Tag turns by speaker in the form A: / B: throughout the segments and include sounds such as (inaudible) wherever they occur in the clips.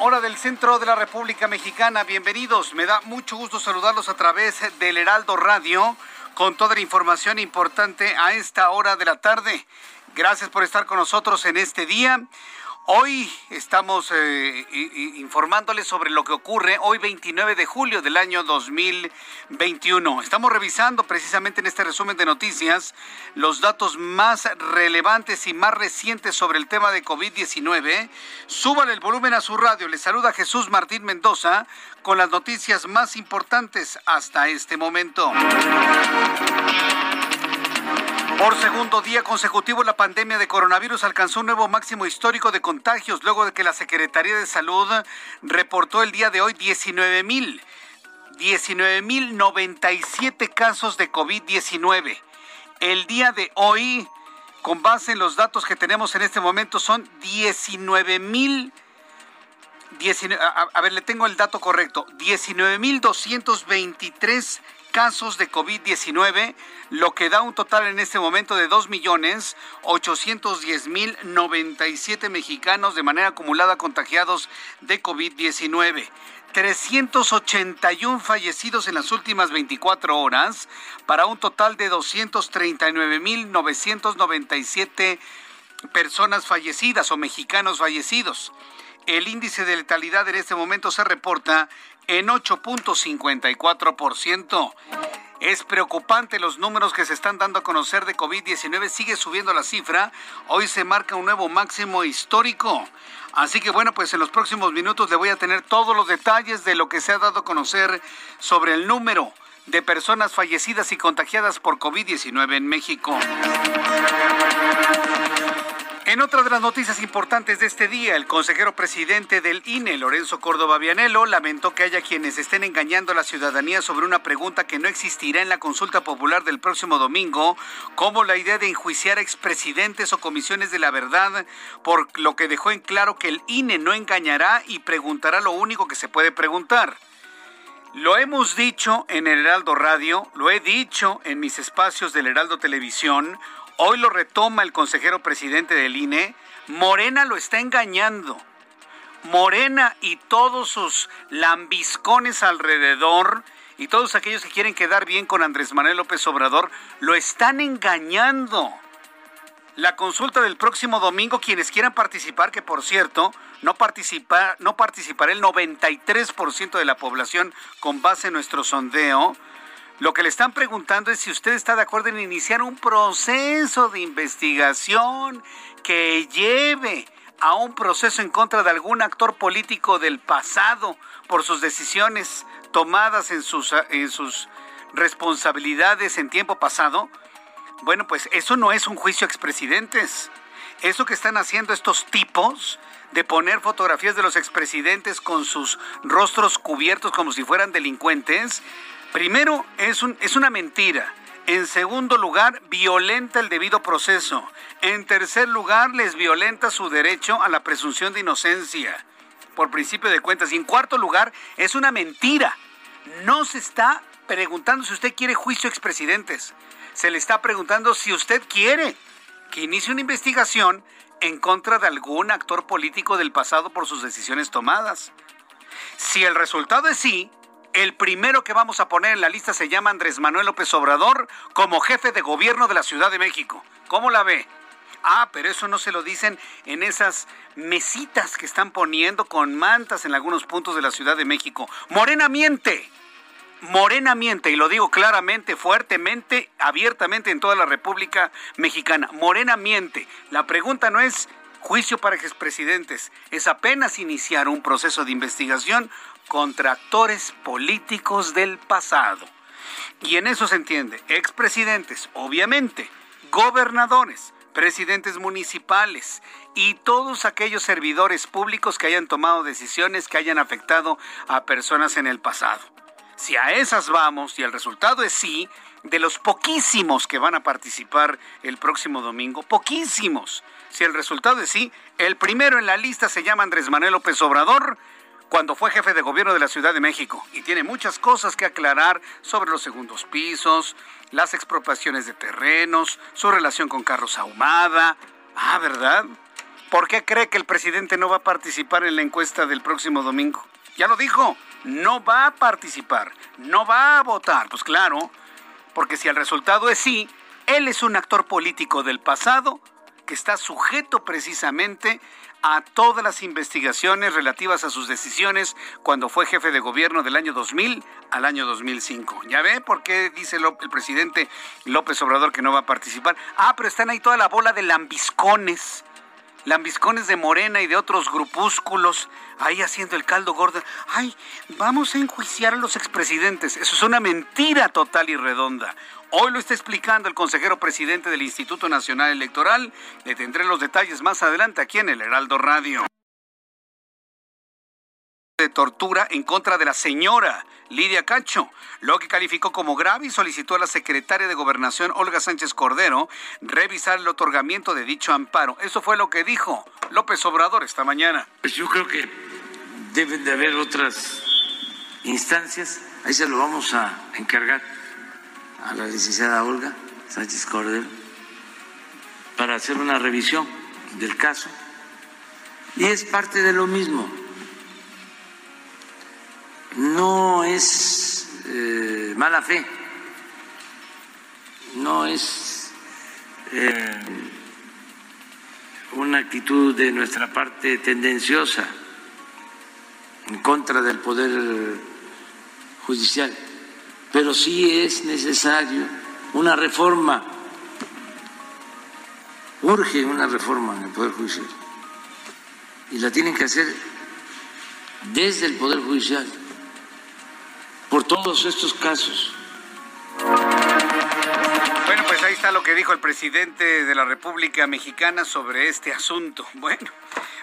A: Hora del centro de la República Mexicana. Bienvenidos, me da mucho gusto saludarlos a través del Heraldo Radio con toda la información importante a esta hora de la tarde. Gracias por estar con nosotros en este día. Hoy estamos eh, informándoles sobre lo que ocurre hoy 29 de julio del año 2021. Estamos revisando precisamente en este resumen de noticias los datos más relevantes y más recientes sobre el tema de COVID-19. Súbale el volumen a su radio. Le saluda Jesús Martín Mendoza con las noticias más importantes hasta este momento. Por segundo día consecutivo, la pandemia de coronavirus alcanzó un nuevo máximo histórico de contagios luego de que la Secretaría de Salud reportó el día de hoy 19 mil. 19.097 casos de COVID-19. El día de hoy, con base en los datos que tenemos en este momento, son 19 mil. A, a ver, le tengo el dato correcto. 19.223 casos de COVID-19, lo que da un total en este momento de 2.810.097 mexicanos de manera acumulada contagiados de COVID-19. 381 fallecidos en las últimas 24 horas para un total de 239.997 personas fallecidas o mexicanos fallecidos. El índice de letalidad en este momento se reporta en 8.54%. Es preocupante los números que se están dando a conocer de COVID-19. Sigue subiendo la cifra. Hoy se marca un nuevo máximo histórico. Así que bueno, pues en los próximos minutos le voy a tener todos los detalles de lo que se ha dado a conocer sobre el número de personas fallecidas y contagiadas por COVID-19 en México. En otra de las noticias importantes de este día, el consejero presidente del INE, Lorenzo Córdoba Vianelo, lamentó que haya quienes estén engañando a la ciudadanía sobre una pregunta que no existirá en la consulta popular del próximo domingo, como la idea de enjuiciar a expresidentes o comisiones de la verdad, por lo que dejó en claro que el INE no engañará y preguntará lo único que se puede preguntar. Lo hemos dicho en el Heraldo Radio, lo he dicho en mis espacios del Heraldo Televisión, Hoy lo retoma el consejero presidente del INE. Morena lo está engañando. Morena y todos sus lambiscones alrededor y todos aquellos que quieren quedar bien con Andrés Manuel López Obrador lo están engañando. La consulta del próximo domingo, quienes quieran participar, que por cierto, no, no participará el 93% de la población con base en nuestro sondeo, lo que le están preguntando es si usted está de acuerdo en iniciar un proceso de investigación que lleve a un proceso en contra de algún actor político del pasado por sus decisiones tomadas en sus, en sus responsabilidades en tiempo pasado. Bueno, pues eso no es un juicio a expresidentes. Eso que están haciendo estos tipos de poner fotografías de los expresidentes con sus rostros cubiertos como si fueran delincuentes, Primero, es, un, es una mentira. En segundo lugar, violenta el debido proceso. En tercer lugar, les violenta su derecho a la presunción de inocencia por principio de cuentas. Y en cuarto lugar, es una mentira. No se está preguntando si usted quiere juicio a expresidentes. Se le está preguntando si usted quiere que inicie una investigación en contra de algún actor político del pasado por sus decisiones tomadas. Si el resultado es sí, el primero que vamos a poner en la lista se llama Andrés Manuel López Obrador como jefe de gobierno de la Ciudad de México. ¿Cómo la ve? Ah, pero eso no se lo dicen en esas mesitas que están poniendo con mantas en algunos puntos de la Ciudad de México. Morena miente. Morena miente, y lo digo claramente, fuertemente, abiertamente en toda la República Mexicana. Morena miente. La pregunta no es juicio para expresidentes, es apenas iniciar un proceso de investigación contra actores políticos del pasado. Y en eso se entiende, expresidentes, obviamente, gobernadores, presidentes municipales y todos aquellos servidores públicos que hayan tomado decisiones que hayan afectado a personas en el pasado. Si a esas vamos y el resultado es sí, de los poquísimos que van a participar el próximo domingo, poquísimos. Si el resultado es sí, el primero en la lista se llama Andrés Manuel López Obrador, cuando fue jefe de gobierno de la Ciudad de México y tiene muchas cosas que aclarar sobre los segundos pisos, las expropiaciones de terrenos, su relación con Carlos Ahumada. Ah, ¿verdad? ¿Por qué cree que el presidente no va a participar en la encuesta del próximo domingo? Ya lo dijo, no va a participar, no va a votar. Pues claro, porque si el resultado es sí, él es un actor político del pasado que está sujeto precisamente a todas las investigaciones relativas a sus decisiones cuando fue jefe de gobierno del año 2000 al año 2005. ¿Ya ve por qué dice el presidente López Obrador que no va a participar? Ah, pero están ahí toda la bola de lambiscones. Lambiscones de Morena y de otros grupúsculos, ahí haciendo el caldo gordo. Ay, vamos a enjuiciar a los expresidentes. Eso es una mentira total y redonda. Hoy lo está explicando el consejero presidente del Instituto Nacional Electoral. Le tendré los detalles más adelante aquí en el Heraldo Radio. De tortura en contra de la señora Lidia Cacho, lo que calificó como grave y solicitó a la secretaria de Gobernación, Olga Sánchez Cordero, revisar el otorgamiento de dicho amparo. Eso fue lo que dijo López Obrador esta mañana.
B: Pues yo creo que deben de haber otras instancias, ahí se lo vamos a encargar a la licenciada Olga Sánchez Cordero para hacer una revisión del caso. Y es parte de lo mismo. No es eh, mala fe, no es eh, una actitud de nuestra parte tendenciosa en contra del Poder Judicial pero sí es necesario una reforma, urge una reforma en el Poder Judicial, y la tienen que hacer desde el Poder Judicial, por todos estos casos.
A: Bueno, pues ahí está lo que dijo el presidente de la República Mexicana sobre este asunto. Bueno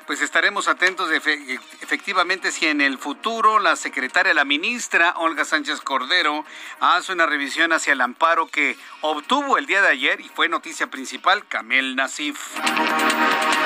A: pues estaremos atentos efectivamente si en el futuro la secretaria, la ministra Olga Sánchez Cordero hace una revisión hacia el amparo que obtuvo el día de ayer y fue noticia principal Camel Nasif.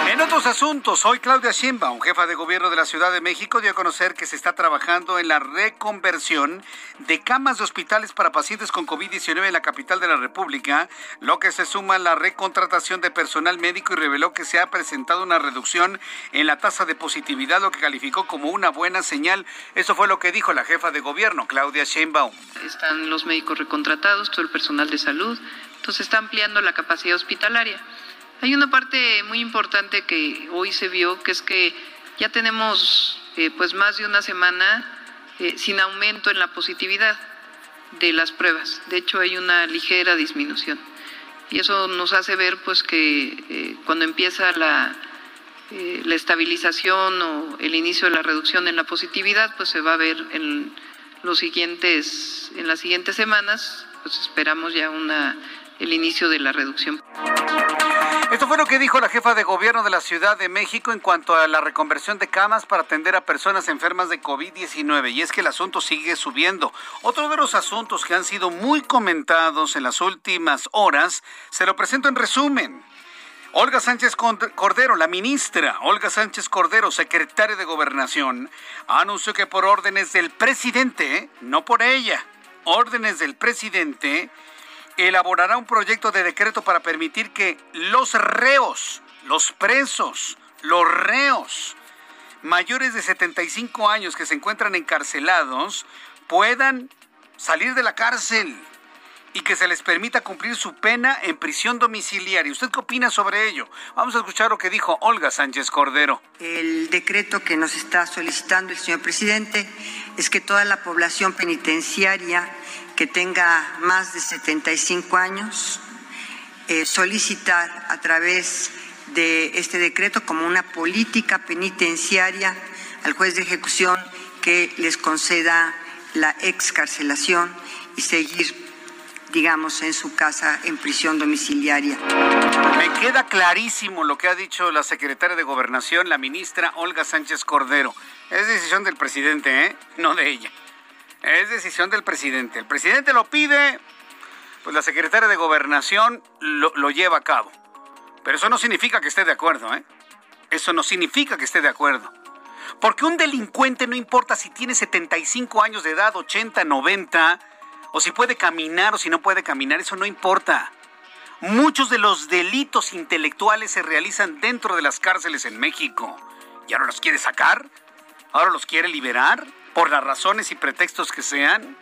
A: En otros asuntos, hoy Claudia Sheinbaum, jefa de gobierno de la Ciudad de México, dio a conocer que se está trabajando en la reconversión de camas de hospitales para pacientes con COVID-19 en la capital de la República, lo que se suma a la recontratación de personal médico y reveló que se ha presentado una reducción en la tasa de positividad, lo que calificó como una buena señal. Eso fue lo que dijo la jefa de gobierno, Claudia Sheinbaum.
C: Están los médicos recontratados, todo el personal de salud, entonces está ampliando la capacidad hospitalaria. Hay una parte muy importante que hoy se vio, que es que ya tenemos eh, pues más de una semana eh, sin aumento en la positividad de las pruebas. De hecho, hay una ligera disminución. Y eso nos hace ver pues que eh, cuando empieza la, la estabilización o el inicio de la reducción en la positividad, pues se va a ver en los siguientes, en las siguientes semanas, pues esperamos ya una el inicio de la reducción.
A: Esto fue lo que dijo la jefa de gobierno de la Ciudad de México en cuanto a la reconversión de camas para atender a personas enfermas de COVID-19. Y es que el asunto sigue subiendo. Otro de los asuntos que han sido muy comentados en las últimas horas, se lo presento en resumen. Olga Sánchez Cordero, la ministra Olga Sánchez Cordero, secretaria de Gobernación, anunció que por órdenes del presidente, no por ella, órdenes del presidente, elaborará un proyecto de decreto para permitir que los reos los presos, los reos mayores de 75 años que se encuentran encarcelados puedan salir de la cárcel y que se les permita cumplir su pena en prisión domiciliaria. ¿Usted qué opina sobre ello? Vamos a escuchar lo que dijo Olga Sánchez Cordero.
D: El decreto que nos está solicitando el señor presidente es que toda la población penitenciaria que tenga más de 75 años eh, solicitar a través de este decreto como una política penitenciaria al juez de ejecución que les conceda la excarcelación y seguir digamos, en su casa en prisión domiciliaria.
A: Me queda clarísimo lo que ha dicho la secretaria de Gobernación, la ministra Olga Sánchez Cordero. Es decisión del presidente, ¿eh? No de ella. Es decisión del presidente. El presidente lo pide, pues la secretaria de Gobernación lo, lo lleva a cabo. Pero eso no significa que esté de acuerdo, ¿eh? Eso no significa que esté de acuerdo. Porque un delincuente no importa si tiene 75 años de edad, 80, 90, o si puede caminar o si no puede caminar, eso no importa. Muchos de los delitos intelectuales se realizan dentro de las cárceles en México. ¿Y ahora los quiere sacar? ¿Ahora los quiere liberar? Por las razones y pretextos que sean.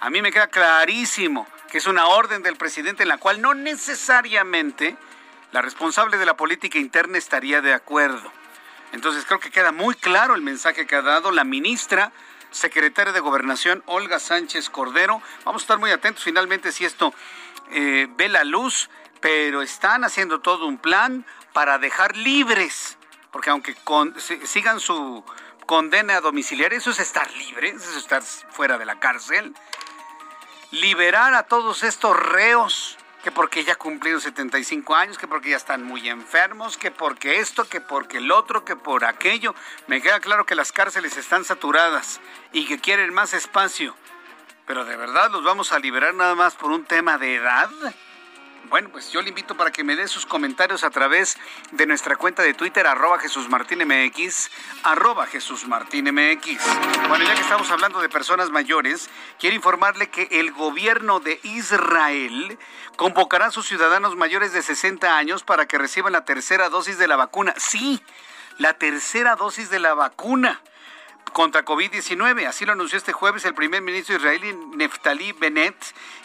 A: A mí me queda clarísimo que es una orden del presidente en la cual no necesariamente la responsable de la política interna estaría de acuerdo. Entonces creo que queda muy claro el mensaje que ha dado la ministra secretaria de Gobernación, Olga Sánchez Cordero. Vamos a estar muy atentos finalmente si esto eh, ve la luz, pero están haciendo todo un plan para dejar libres, porque aunque sigan su condena domiciliaria, eso es estar libre, eso es estar fuera de la cárcel, liberar a todos estos reos que porque ya cumplieron 75 años, que porque ya están muy enfermos, que porque esto, que porque el otro, que por aquello. Me queda claro que las cárceles están saturadas y que quieren más espacio. Pero de verdad los vamos a liberar nada más por un tema de edad. Bueno, pues yo le invito para que me dé sus comentarios a través de nuestra cuenta de Twitter, arroba Jesús Martín MX, arroba Jesús Martín MX. Bueno, ya que estamos hablando de personas mayores, quiero informarle que el gobierno de Israel convocará a sus ciudadanos mayores de 60 años para que reciban la tercera dosis de la vacuna. Sí, la tercera dosis de la vacuna contra COVID-19. Así lo anunció este jueves el primer ministro israelí Neftali Bennett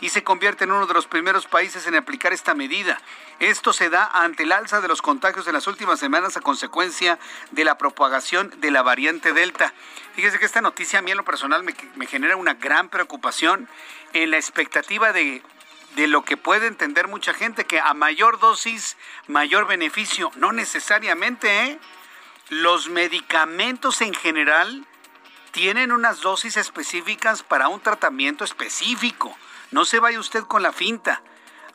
A: y se convierte en uno de los primeros países en aplicar esta medida. Esto se da ante el alza de los contagios en las últimas semanas a consecuencia de la propagación de la variante Delta. Fíjese que esta noticia a mí en lo personal me, genera una gran preocupación en la expectativa de de lo que puede entender mucha gente, que a mayor dosis, mayor beneficio. No necesariamente, ¿eh? Los medicamentos en general tienen unas dosis específicas para un tratamiento específico. No se vaya usted con la finta.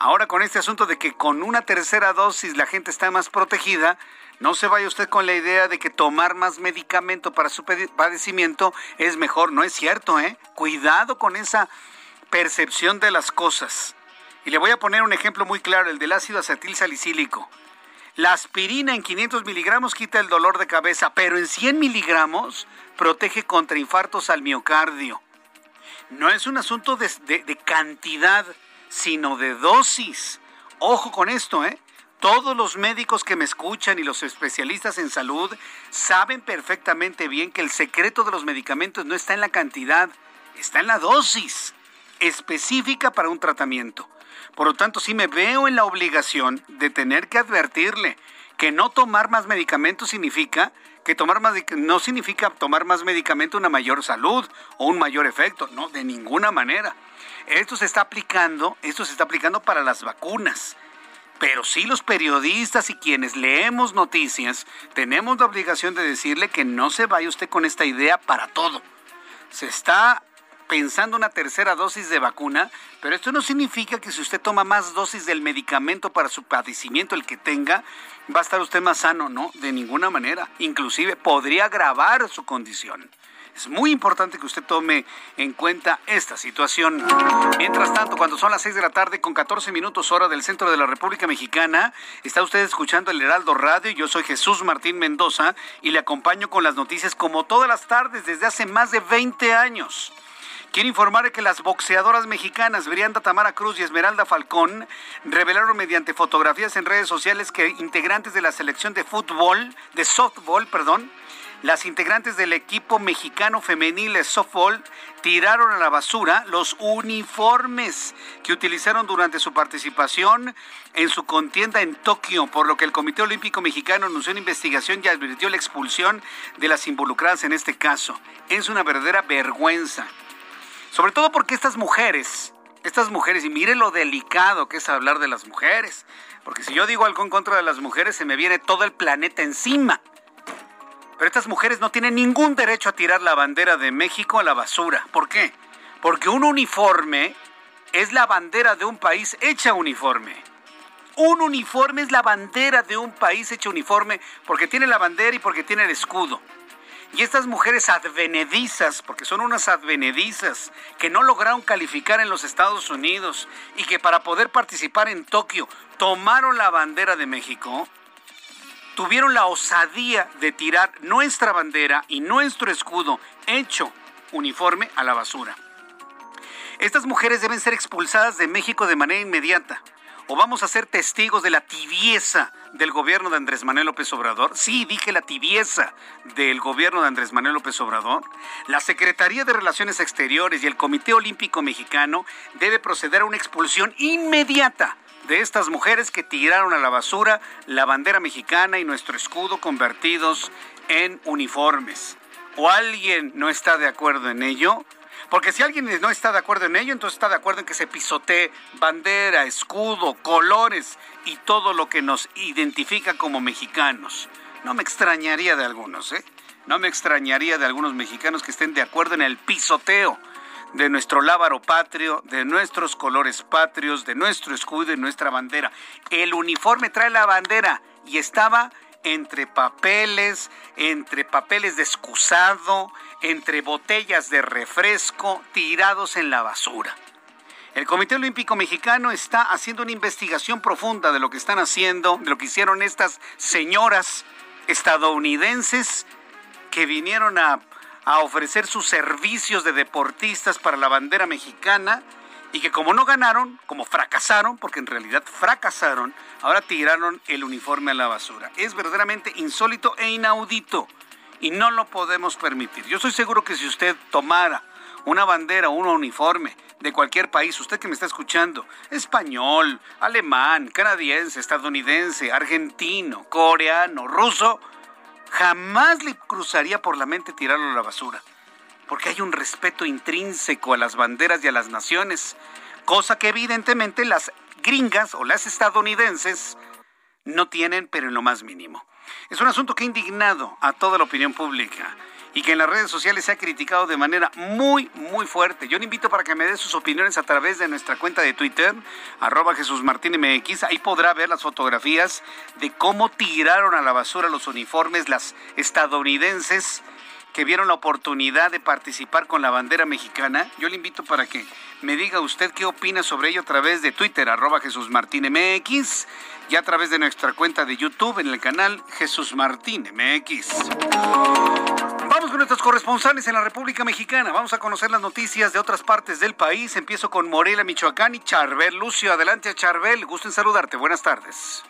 A: Ahora con este asunto de que con una tercera dosis la gente está más protegida, no se vaya usted con la idea de que tomar más medicamento para su padecimiento es mejor. No es cierto, ¿eh? Cuidado con esa percepción de las cosas. Y le voy a poner un ejemplo muy claro, el del ácido acetil salicílico. La aspirina en 500 miligramos quita el dolor de cabeza, pero en 100 miligramos protege contra infartos al miocardio. No es un asunto de, cantidad, sino de dosis. Ojo con esto, ¿eh? Todos los médicos que me escuchan y los especialistas en salud saben perfectamente bien que el secreto de los medicamentos no está en la cantidad, está en la dosis específica para un tratamiento. Por lo tanto, sí me veo en la obligación de tener que advertirle que no tomar más medicamentos significa que tomar más no significa tomar más medicamento una mayor salud o un mayor efecto, no, de ninguna manera. Esto se está aplicando, esto se está aplicando para las vacunas. Pero sí los periodistas y quienes leemos noticias tenemos la obligación de decirle que no se vaya usted con esta idea para todo. Se está pensando una tercera dosis de vacuna, pero esto no significa que si usted toma más dosis del medicamento para su padecimiento, el que tenga, va a estar usted más sano, no, de ninguna manera. Inclusive podría agravar su condición. Es muy importante que usted tome en cuenta esta situación. Mientras tanto, cuando son las 6 de la tarde con 14 minutos hora del centro de la República Mexicana, está usted escuchando el Heraldo Radio. Yo soy Jesús Martín Mendoza y le acompaño con las noticias como todas las tardes desde hace más de 20 años. Quiero informar que las boxeadoras mexicanas Brianda Tamara Cruz y Esmeralda Falcón revelaron mediante fotografías en redes sociales que integrantes de la selección de fútbol, de softball, perdón, las integrantes del equipo mexicano femenil de softball tiraron a la basura los uniformes que utilizaron durante su participación en su contienda en Tokio, por lo que el Comité Olímpico Mexicano anunció una investigación y advirtió la expulsión de las involucradas en este caso. Es una verdadera vergüenza. Sobre todo porque estas mujeres, estas mujeres, y mire lo delicado que es hablar de las mujeres, porque si yo digo algo en contra de las mujeres, se me viene todo el planeta encima. Pero estas mujeres no tienen ningún derecho a tirar la bandera de México a la basura. ¿Por qué? Porque un uniforme es la bandera de un país hecha uniforme. Un uniforme es la bandera de un país hecha uniforme porque tiene la bandera y porque tiene el escudo. Y estas mujeres advenedizas, porque son unas advenedizas, que no lograron calificar en los Estados Unidos y que para poder participar en Tokio tomaron la bandera de México, tuvieron la osadía de tirar nuestra bandera y nuestro escudo hecho uniforme a la basura. Estas mujeres deben ser expulsadas de México de manera inmediata. ¿O vamos a ser testigos de la tibieza del gobierno de Andrés Manuel López Obrador? Sí, dije la tibieza del gobierno de Andrés Manuel López Obrador. La Secretaría de Relaciones Exteriores y el Comité Olímpico Mexicano debe proceder a una expulsión inmediata de estas mujeres que tiraron a la basura la bandera mexicana y nuestro escudo convertidos en uniformes. ¿O alguien no está de acuerdo en ello? Porque si alguien no está de acuerdo en ello, entonces está de acuerdo en que se pisotee bandera, escudo, colores y todo lo que nos identifica como mexicanos. No me extrañaría de algunos, ¿eh? No me extrañaría de algunos mexicanos que estén de acuerdo en el pisoteo de nuestro lábaro patrio, de nuestros colores patrios, de nuestro escudo y nuestra bandera. El uniforme trae la bandera y estaba entre papeles, entre papeles de excusado, entre botellas de refresco tirados en la basura. El Comité Olímpico Mexicano está haciendo una investigación profunda de lo que están haciendo, de lo que hicieron estas señoras estadounidenses que vinieron a ofrecer sus servicios de deportistas para la bandera mexicana y que como no ganaron, como fracasaron, porque en realidad fracasaron, ahora tiraron el uniforme a la basura. Es verdaderamente insólito e inaudito y no lo podemos permitir. Yo estoy seguro que si usted tomara una bandera o un uniforme de cualquier país, usted que me está escuchando, español, alemán, canadiense, estadounidense, argentino, coreano, ruso, jamás le cruzaría por la mente tirarlo a la basura, porque hay un respeto intrínseco a las banderas y a las naciones, cosa que evidentemente las gringas o las estadounidenses no tienen, pero en lo más mínimo. Es un asunto que ha indignado a toda la opinión pública y que en las redes sociales se ha criticado de manera muy, muy fuerte. Yo le invito para que me dé sus opiniones a través de nuestra cuenta de Twitter, arroba Jesús Martín MX. Ahí podrá ver las fotografías de cómo tiraron a la basura los uniformes las estadounidenses que vieron la oportunidad de participar con la bandera mexicana. Yo le invito para que me diga usted qué opina sobre ello a través de Twitter, arroba Jesús Martín MX, y a través de nuestra cuenta de YouTube en el canal Jesús Martín MX. Vamos con nuestros corresponsales en la República Mexicana. Vamos a conocer las noticias de otras partes del país. Empiezo con Morelia, Michoacán y Charbel. Lucio, adelante Charbel. Gusto en saludarte. Buenas tardes.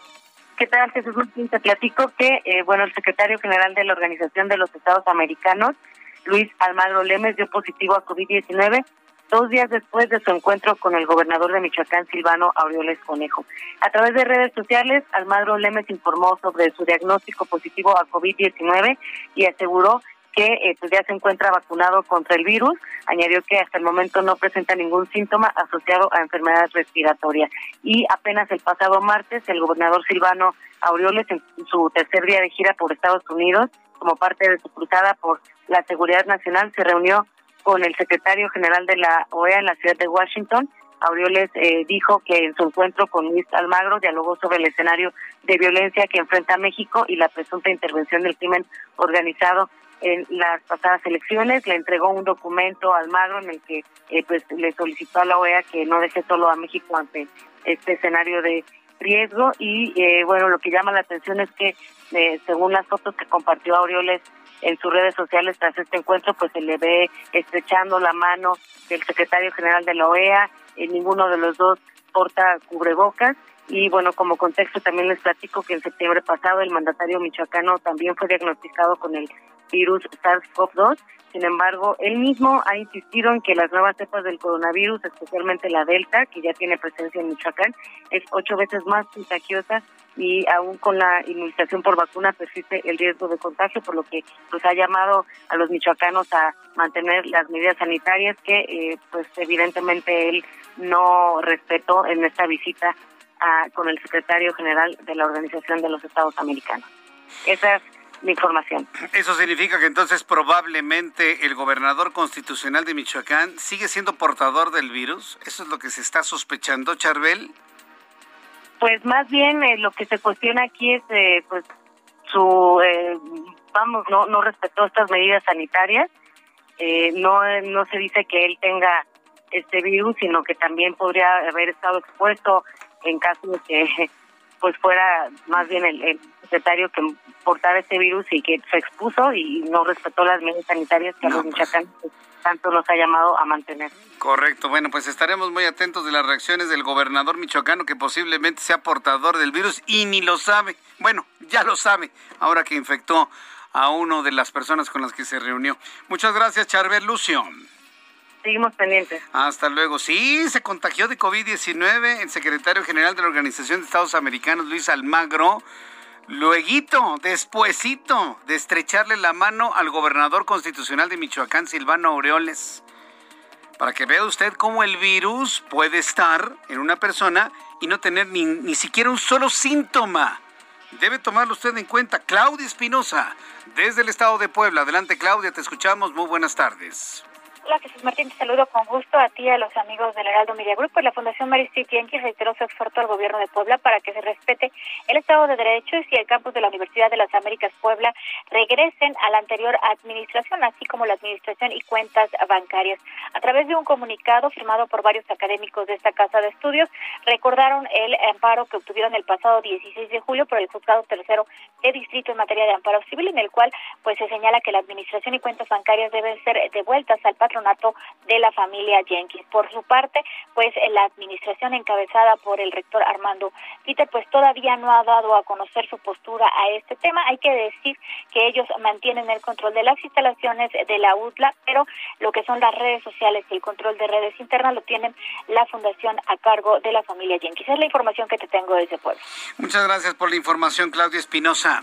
E: ¿Qué tal, Jesús Martín? Te platico que, eh, bueno, el secretario general de la Organización de los Estados Americanos, Luis Almagro Lemes, dio positivo a COVID-19 dos días después de su encuentro con el gobernador de Michoacán, Silvano Aureoles Conejo. A través de redes sociales, Almagro Lemes informó sobre su diagnóstico positivo a COVID-19 y aseguró que eh, pues ya se encuentra vacunado contra el virus. Añadió que hasta el momento no presenta ningún síntoma asociado a enfermedad respiratoria. Y apenas el pasado martes, el gobernador Silvano Aureoles, en su tercer día de gira por Estados Unidos, como parte de su cruzada por la seguridad nacional, se reunió con el secretario general de la OEA en la ciudad de Washington. Aureoles eh, dijo que en su encuentro con Luis Almagro dialogó sobre el escenario de violencia que enfrenta México y la presunta intervención del crimen organizado en las pasadas elecciones. Le entregó un documento a Almagro en el que eh, pues le solicitó a la OEA que no deje solo a México ante este escenario de riesgo y eh, bueno, lo que llama la atención es que eh, según las fotos que compartió Aureoles en sus redes sociales tras este encuentro, pues se le ve estrechando la mano del secretario general de la OEA, y ninguno de los dos porta cubrebocas. Y bueno, como contexto también les platico que en septiembre pasado el mandatario michoacano también fue diagnosticado con el virus SARS-CoV-2. Sin embargo, él mismo ha insistido en que las nuevas cepas del coronavirus, especialmente la Delta, que ya tiene presencia en Michoacán, es ocho veces más contagiosa y aún con la inmunización por vacuna persiste el riesgo de contagio, por lo que pues ha llamado a los michoacanos a mantener las medidas sanitarias que eh, pues evidentemente él no respetó en esta visita con el secretario general de la Organización de los Estados Americanos. Esa es mi información.
A: Eso significa que entonces probablemente el gobernador constitucional de Michoacán sigue siendo portador del virus. ¿Eso es lo que se está sospechando, Charbel?
E: Pues más bien eh, lo que se cuestiona aquí es eh, pues su eh, vamos no no respetó estas medidas sanitarias. no no se dice que él tenga este virus, sino que también podría haber estado expuesto en caso de que (laughs) pues fuera más bien el, secretario que portara este virus y que se expuso y no respetó las medidas sanitarias que a los pues. tanto nos ha llamado a mantener.
A: Correcto, bueno, pues estaremos muy atentos de las reacciones del gobernador michoacano que posiblemente sea portador del virus y ni lo sabe. Bueno, ya lo sabe, ahora que infectó a uno de las personas con las que se reunió. Muchas gracias, Charbel Lucio.
E: Seguimos pendientes.
A: Hasta luego. Sí, se contagió de COVID-19 el secretario general de la Organización de Estados Americanos, Luis Almagro. Lueguito, despuesito de estrecharle la mano al gobernador constitucional de Michoacán, Silvano Aureoles. Para que vea usted cómo el virus puede estar en una persona y no tener ni, ni siquiera un solo síntoma. Debe tomarlo usted en cuenta. Claudia Espinosa, desde el estado de Puebla. Adelante, Claudia, te escuchamos. Muy buenas tardes.
F: Hola Jesús Martín, te saludo con gusto a ti y a los amigos del Heraldo Media Group. Pues la Fundación Yankees reiteró su esfuerzo al gobierno de Puebla para que se respete el Estado de Derecho y el campus de la Universidad de las Américas Puebla regresen a la anterior administración, así como la administración y cuentas bancarias. A través de un comunicado firmado por varios académicos de esta casa de estudios, recordaron el amparo que obtuvieron el pasado 16 de julio por el juzgado tercero de distrito en materia de amparo civil, en el cual pues se señala que la administración y cuentas bancarias deben ser devueltas al patrón de la familia Jenkins. Por su parte, pues la administración encabezada por el rector Armando Peter, pues todavía no ha dado a conocer su postura a este tema. Hay que decir que ellos mantienen el control de las instalaciones de la UTLA, pero lo que son las redes sociales y el control de redes internas lo tienen la fundación a cargo de la familia Jenkins. Es la información que te tengo desde pueblo.
A: Muchas gracias por la información, Claudia Espinosa.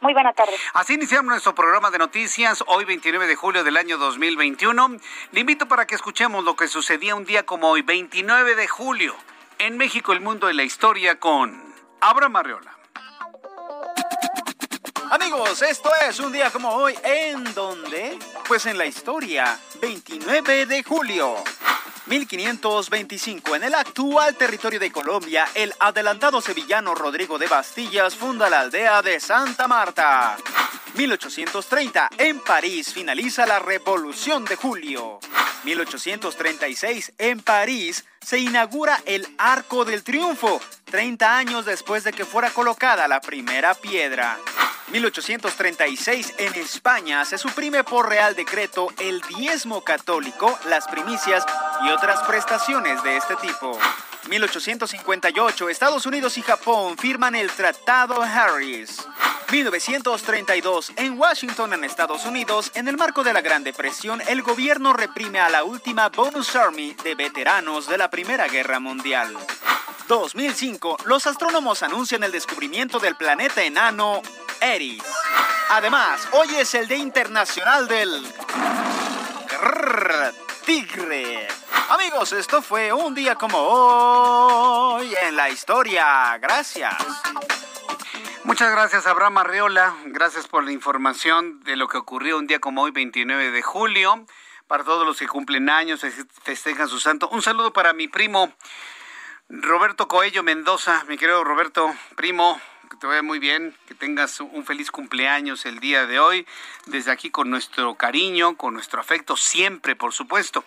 F: Muy buena tarde.
A: Así iniciamos nuestro programa de noticias hoy 29 de julio del año 2021. Le invito para que escuchemos lo que sucedía un día como hoy, 29 de julio, en México, el mundo y la historia con Abraham Arreola.
G: Amigos, esto es un día como hoy, ¿en dónde? Pues en la historia, 29 de julio. 1525, en el actual territorio de Colombia, el adelantado sevillano Rodrigo de Bastillas funda la aldea de Santa Marta. 1830, en París finaliza la Revolución de Julio. 1836, en París se inaugura el Arco del Triunfo, 30 años después de que fuera colocada la primera piedra. 1836 en España se suprime por real decreto el diezmo católico, las primicias y otras prestaciones de este tipo. 1858 Estados Unidos y Japón firman el Tratado Harris. 1932 en Washington en Estados Unidos en el marco de la Gran Depresión el gobierno reprime a la última Bonus Army de veteranos de la Primera Guerra Mundial. 2005 los astrónomos anuncian el descubrimiento del planeta enano Eris. Además, hoy es el Día Internacional del Tigre. Amigos, esto fue un día como hoy en la historia. Gracias.
A: Muchas gracias, Abraham Arreola. Gracias por la información de lo que ocurrió un día como hoy, 29 de julio. Para todos los que cumplen años, festejan su santo. Un saludo para mi primo Roberto Coello Mendoza, mi querido Roberto, primo, que te vaya muy bien, que tengas un feliz cumpleaños el día de hoy. Desde aquí con nuestro cariño, con nuestro afecto, siempre, por supuesto.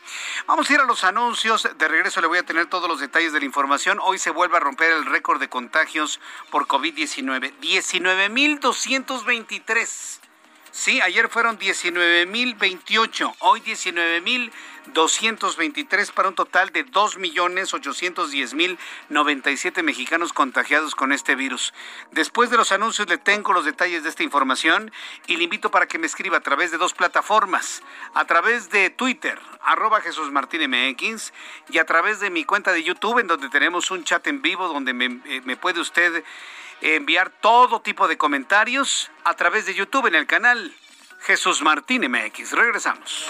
A: Vamos a ir a los anuncios. De regreso le voy a tener todos los detalles de la información. Hoy se vuelve a romper el récord de contagios por COVID-19. 19.223. Sí, ayer fueron 19.028, hoy 19.223 para un total de 2.810.097 mexicanos contagiados con este virus. Después de los anuncios le tengo los detalles de esta información y le invito para que me escriba a través de dos plataformas, a través de Twitter, arroba Jesús Martín MX, y a través de mi cuenta de YouTube, en donde tenemos un chat en vivo donde me, eh, puede usted enviar todo tipo de comentarios a través de YouTube en el canal Jesús Martín MX. Regresamos.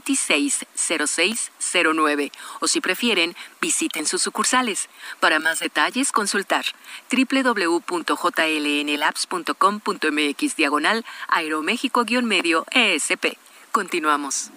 H: 260609 o si prefieren, visiten sus sucursales. Para más detalles, consultar www.jlnlabs.com.mx diagonal aeroméxico-medio ESP. Continuamos.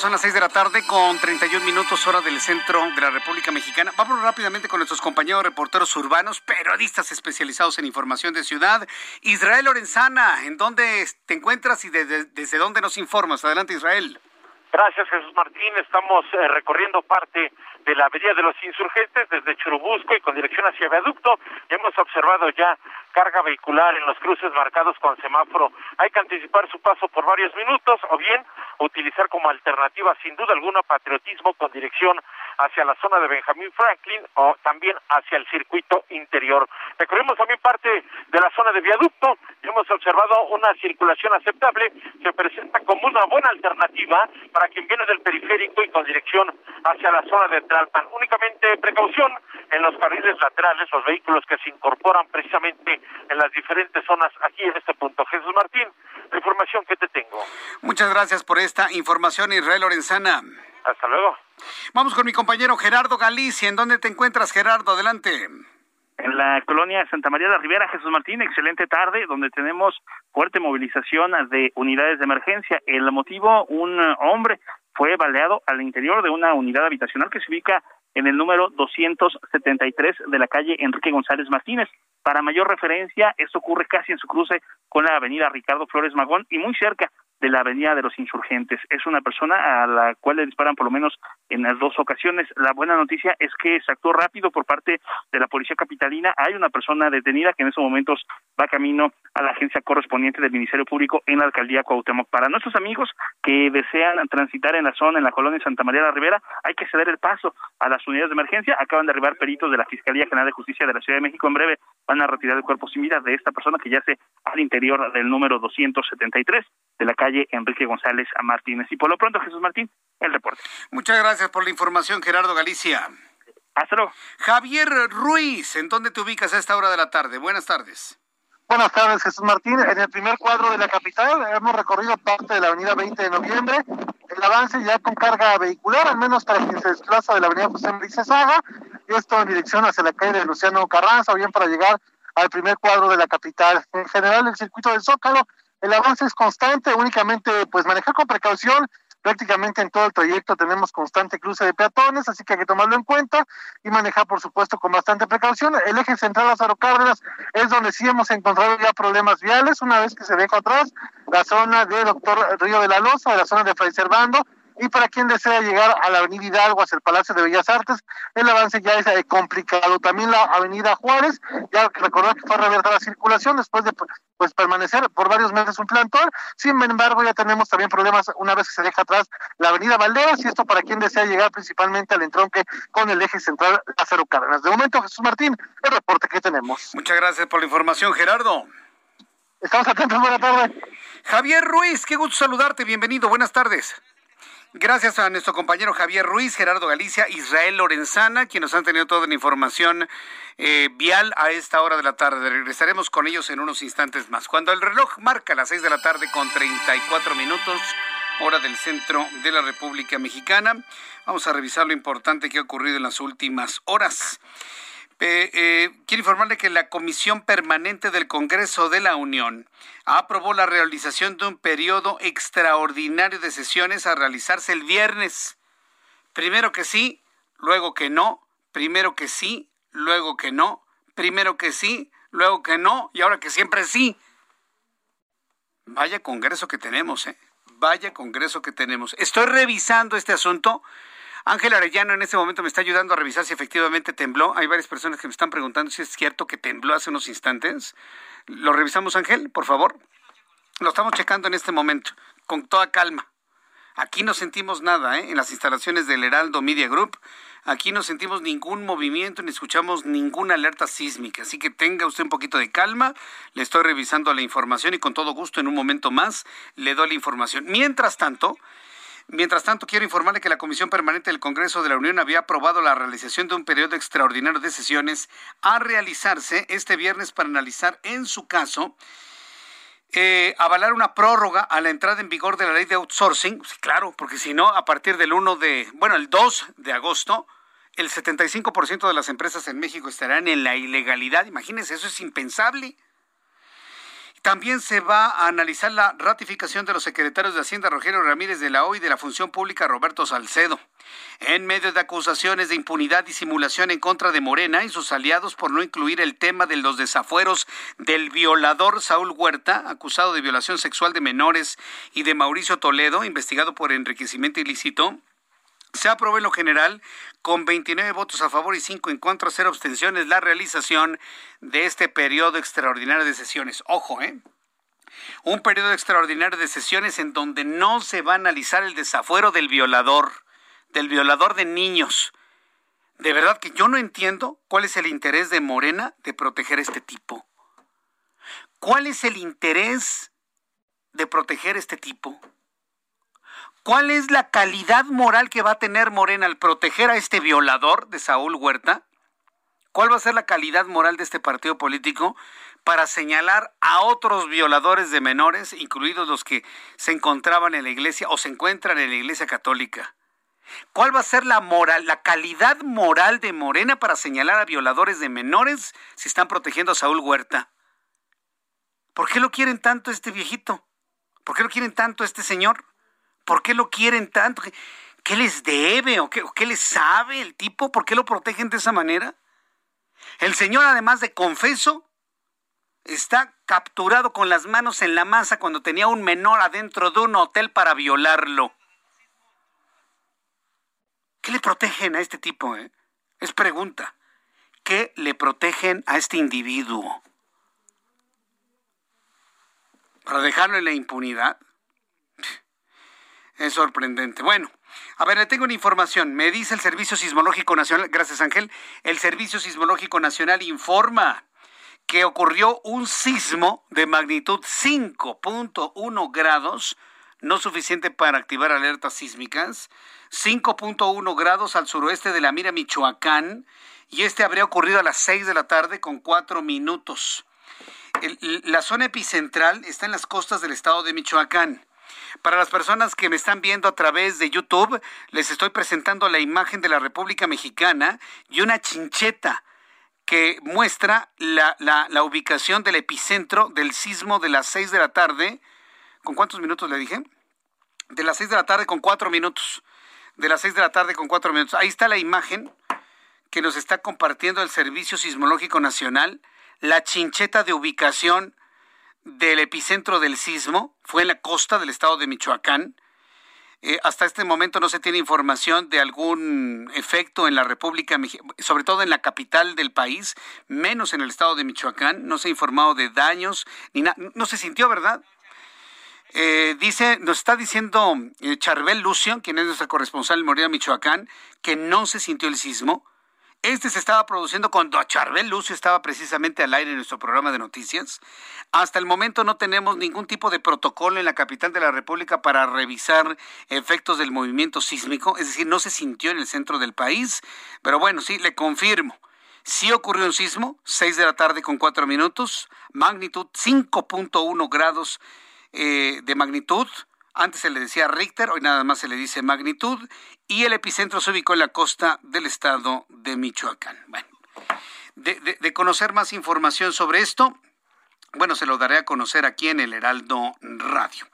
A: Son las 6 de la tarde con 31 minutos hora del centro de la República Mexicana. Vamos rápidamente con nuestros compañeros reporteros urbanos, periodistas especializados en información de ciudad. Israel Lorenzana, ¿en dónde te encuentras y desde dónde nos informas? Adelante Israel.
I: Gracias Jesús Martín. Estamos eh, recorriendo parte de la Avenida de los Insurgentes desde Churubusco y con dirección hacia Viaducto. Hemos observado ya carga vehicular en los cruces marcados con semáforo. Hay que anticipar su paso por varios minutos o bien utilizar como alternativa sin duda alguna patriotismo con dirección hacia la zona de Benjamín Franklin o también hacia el circuito interior. Recorrimos también parte de la zona de viaducto y hemos observado una circulación aceptable que presenta como una buena alternativa para quien viene del periférico y con dirección hacia la zona de Tlalpan. Únicamente precaución en los carriles laterales, los vehículos que se incorporan precisamente en las diferentes zonas aquí en este punto. Jesús Martín, la información que te tengo.
A: Muchas gracias por esta información, Israel Lorenzana.
I: Hasta luego.
A: Vamos con mi compañero Gerardo Galicia. ¿En dónde te encuentras, Gerardo? Adelante.
J: En la colonia Santa María de la Ribera, Jesús Martín, excelente tarde, donde tenemos fuerte movilización de unidades de emergencia. El motivo, un hombre fue baleado al interior de una unidad habitacional que se ubica en el número 273 de la calle Enrique González Martínez. Para mayor referencia, esto ocurre casi en su cruce con la avenida Ricardo Flores Magón y muy cerca de la Avenida de los Insurgentes. Es una persona a la cual le disparan por lo menos en dos ocasiones. La buena noticia es que se actuó rápido por parte de la Policía Capitalina. Hay una persona detenida que en estos momentos va camino a la agencia correspondiente del Ministerio Público en la Alcaldía Cuauhtémoc. Para nuestros amigos que desean transitar en la zona, en la colonia Santa María de la Rivera, hay que ceder el paso a las unidades de emergencia. Acaban de arribar peritos de la Fiscalía General de Justicia de la Ciudad de México. En breve van a retirar el cuerpo sin vida de esta persona que yace al interior del número 273 de la calle Enrique González a Martínez. Y por lo pronto, Jesús Martín, el reporte.
A: Muchas gracias por la información, Gerardo Galicia.
J: Hasta luego.
A: Javier Ruiz, ¿en dónde te ubicas a esta hora de la tarde? Buenas tardes.
K: Buenas tardes, Jesús Martín. En el primer cuadro de la capital hemos recorrido parte de la avenida 20 de noviembre. El avance ya con carga vehicular, al menos para quien se desplaza de la avenida José María Saga, y esto en dirección hacia la calle de Luciano Carranza, o bien para llegar al primer cuadro de la capital. En general, el circuito del Zócalo, el avance es constante, únicamente pues manejar con precaución prácticamente en todo el trayecto tenemos constante cruce de peatones, así que hay que tomarlo en cuenta y manejar, por supuesto, con bastante precaución. El eje central Lázaro Cárdenas es donde sí hemos encontrado ya problemas viales, una vez que se deja atrás la zona de Doctor Río de la Loza, de la zona de Fray Servando, y para quien desea llegar a la Avenida Hidalgo hacia el Palacio de Bellas Artes, el avance ya es eh, complicado. También la Avenida Juárez, ya recordar que fue reabierta la circulación después de pues permanecer por varios meses un plantón. Sin embargo, ya tenemos también problemas una vez que se deja atrás la Avenida Valderas y esto para quien desea llegar principalmente al entronque con el eje central Acero Cárdenas. De momento, Jesús Martín, el reporte que tenemos.
A: Muchas gracias por la información, Gerardo.
K: Estamos atentos, buenas tardes.
A: Javier Ruiz, qué gusto saludarte, bienvenido, buenas tardes. Gracias a nuestro compañero Javier Ruiz, Gerardo Galicia, Israel Lorenzana, quienes nos han tenido toda la información eh, vial a esta hora de la tarde. Regresaremos con ellos en unos instantes más. Cuando el reloj marca las seis de la tarde con 34 minutos, hora del centro de la República Mexicana, vamos a revisar lo importante que ha ocurrido en las últimas horas. Eh, eh, quiero informarle que la Comisión Permanente del Congreso de la Unión aprobó la realización de un periodo extraordinario de sesiones a realizarse el viernes. Primero que sí, luego que no, primero que sí, luego que no, primero que sí, luego que no y ahora que siempre sí. Vaya Congreso que tenemos, ¿eh? Vaya Congreso que tenemos. Estoy revisando este asunto Ángel Arellano en este momento me está ayudando a revisar si efectivamente tembló. Hay varias personas que me están preguntando si es cierto que tembló hace unos instantes. ¿Lo revisamos, Ángel, por favor? Lo estamos checando en este momento, con toda calma. Aquí no sentimos nada, ¿eh? En las instalaciones del Heraldo Media Group. Aquí no sentimos ningún movimiento ni escuchamos ninguna alerta sísmica. Así que tenga usted un poquito de calma. Le estoy revisando la información y con todo gusto en un momento más le doy la información. Mientras tanto, Mientras tanto, quiero informarle que la Comisión Permanente del Congreso de la Unión había aprobado la realización de un periodo extraordinario de sesiones a realizarse este viernes para analizar en su caso eh, avalar una prórroga a la entrada en vigor de la ley de outsourcing, claro, porque si no, a partir del 1 de, bueno, el 2 de agosto, el 75% de las empresas en México estarán en la ilegalidad. Imagínense, eso es impensable. También se va a analizar la ratificación de los secretarios de Hacienda Rogelio Ramírez de la OI y de la Función Pública Roberto Salcedo. En medio de acusaciones de impunidad y simulación en contra de Morena y sus aliados por no incluir el tema de los desafueros del violador Saúl Huerta, acusado de violación sexual de menores, y de Mauricio Toledo, investigado por enriquecimiento ilícito, se aprobó en lo general con 29 votos a favor y 5 en contra, hacer abstenciones, la realización de este periodo extraordinario de sesiones. Ojo, ¿eh? Un periodo extraordinario de sesiones en donde no se va a analizar el desafuero del violador, del violador de niños. De verdad que yo no entiendo cuál es el interés de Morena de proteger a este tipo. ¿Cuál es el interés de proteger a este tipo? ¿Cuál es la calidad moral que va a tener Morena al proteger a este violador de Saúl Huerta? ¿Cuál va a ser la calidad moral de este partido político para señalar a otros violadores de menores, incluidos los que se encontraban en la iglesia o se encuentran en la iglesia católica? ¿Cuál va a ser la moral, la calidad moral de Morena para señalar a violadores de menores si están protegiendo a Saúl Huerta? ¿Por qué lo quieren tanto este viejito? ¿Por qué lo quieren tanto este señor? ¿Por qué lo quieren tanto? ¿Qué, les debe o qué, qué les sabe el tipo? ¿Por qué lo protegen de esa manera? El señor, además de confeso, está capturado con las manos en la masa cuando tenía un menor adentro de un hotel para violarlo. ¿Qué le protegen a este tipo? Eh? Es pregunta. ¿Qué le protegen a este individuo? ¿Para dejarlo en la impunidad? Es sorprendente. Bueno, a ver, le tengo una información. Me dice el Servicio Sismológico Nacional, gracias Ángel, el Servicio Sismológico Nacional informa que ocurrió un sismo de magnitud 5.1 grados, no suficiente para activar alertas sísmicas, 5.1 grados al suroeste de la Mira, Michoacán, y este habría ocurrido a las 6 de la tarde con 4 minutos. la zona epicentral está en las costas del estado de Michoacán. Para las personas que me están viendo a través de YouTube, les estoy presentando la imagen de la República Mexicana y una chincheta que muestra la, ubicación del epicentro del sismo de las 6 de la tarde. ¿Con cuántos minutos le dije? de las 6 de la tarde con 4 minutos. De las 6 de la tarde con 4 minutos. Ahí está la imagen que nos está compartiendo el Servicio Sismológico Nacional. La chincheta de ubicación del epicentro del sismo fue en la costa del estado de Michoacán. Eh, hasta este momento no se tiene información de algún efecto en la República, sobre todo en la capital del país, menos en el estado de Michoacán. No se ha informado de daños ni nada. No se sintió, ¿verdad? Eh, dice, nos está diciendo eh, Charbel Lucio, quien es nuestra corresponsal en Morelia, Michoacán, que no se sintió el sismo. Este se estaba produciendo cuando Charbel Lucio estaba precisamente al aire en nuestro programa de noticias. Hasta el momento no tenemos ningún tipo de protocolo en la capital de la República para revisar efectos del movimiento sísmico, es decir, no se sintió en el centro del país, pero bueno, sí, le confirmo. Sí ocurrió un sismo, 6 de la tarde con 4 minutos, magnitud 5.1 grados eh, de magnitud. Antes se le decía Richter, hoy nada más se le dice magnitud. Y el epicentro se ubicó en la costa del estado de Michoacán. Bueno, de, conocer más información sobre esto, bueno, se lo daré a conocer aquí en el Heraldo Radio.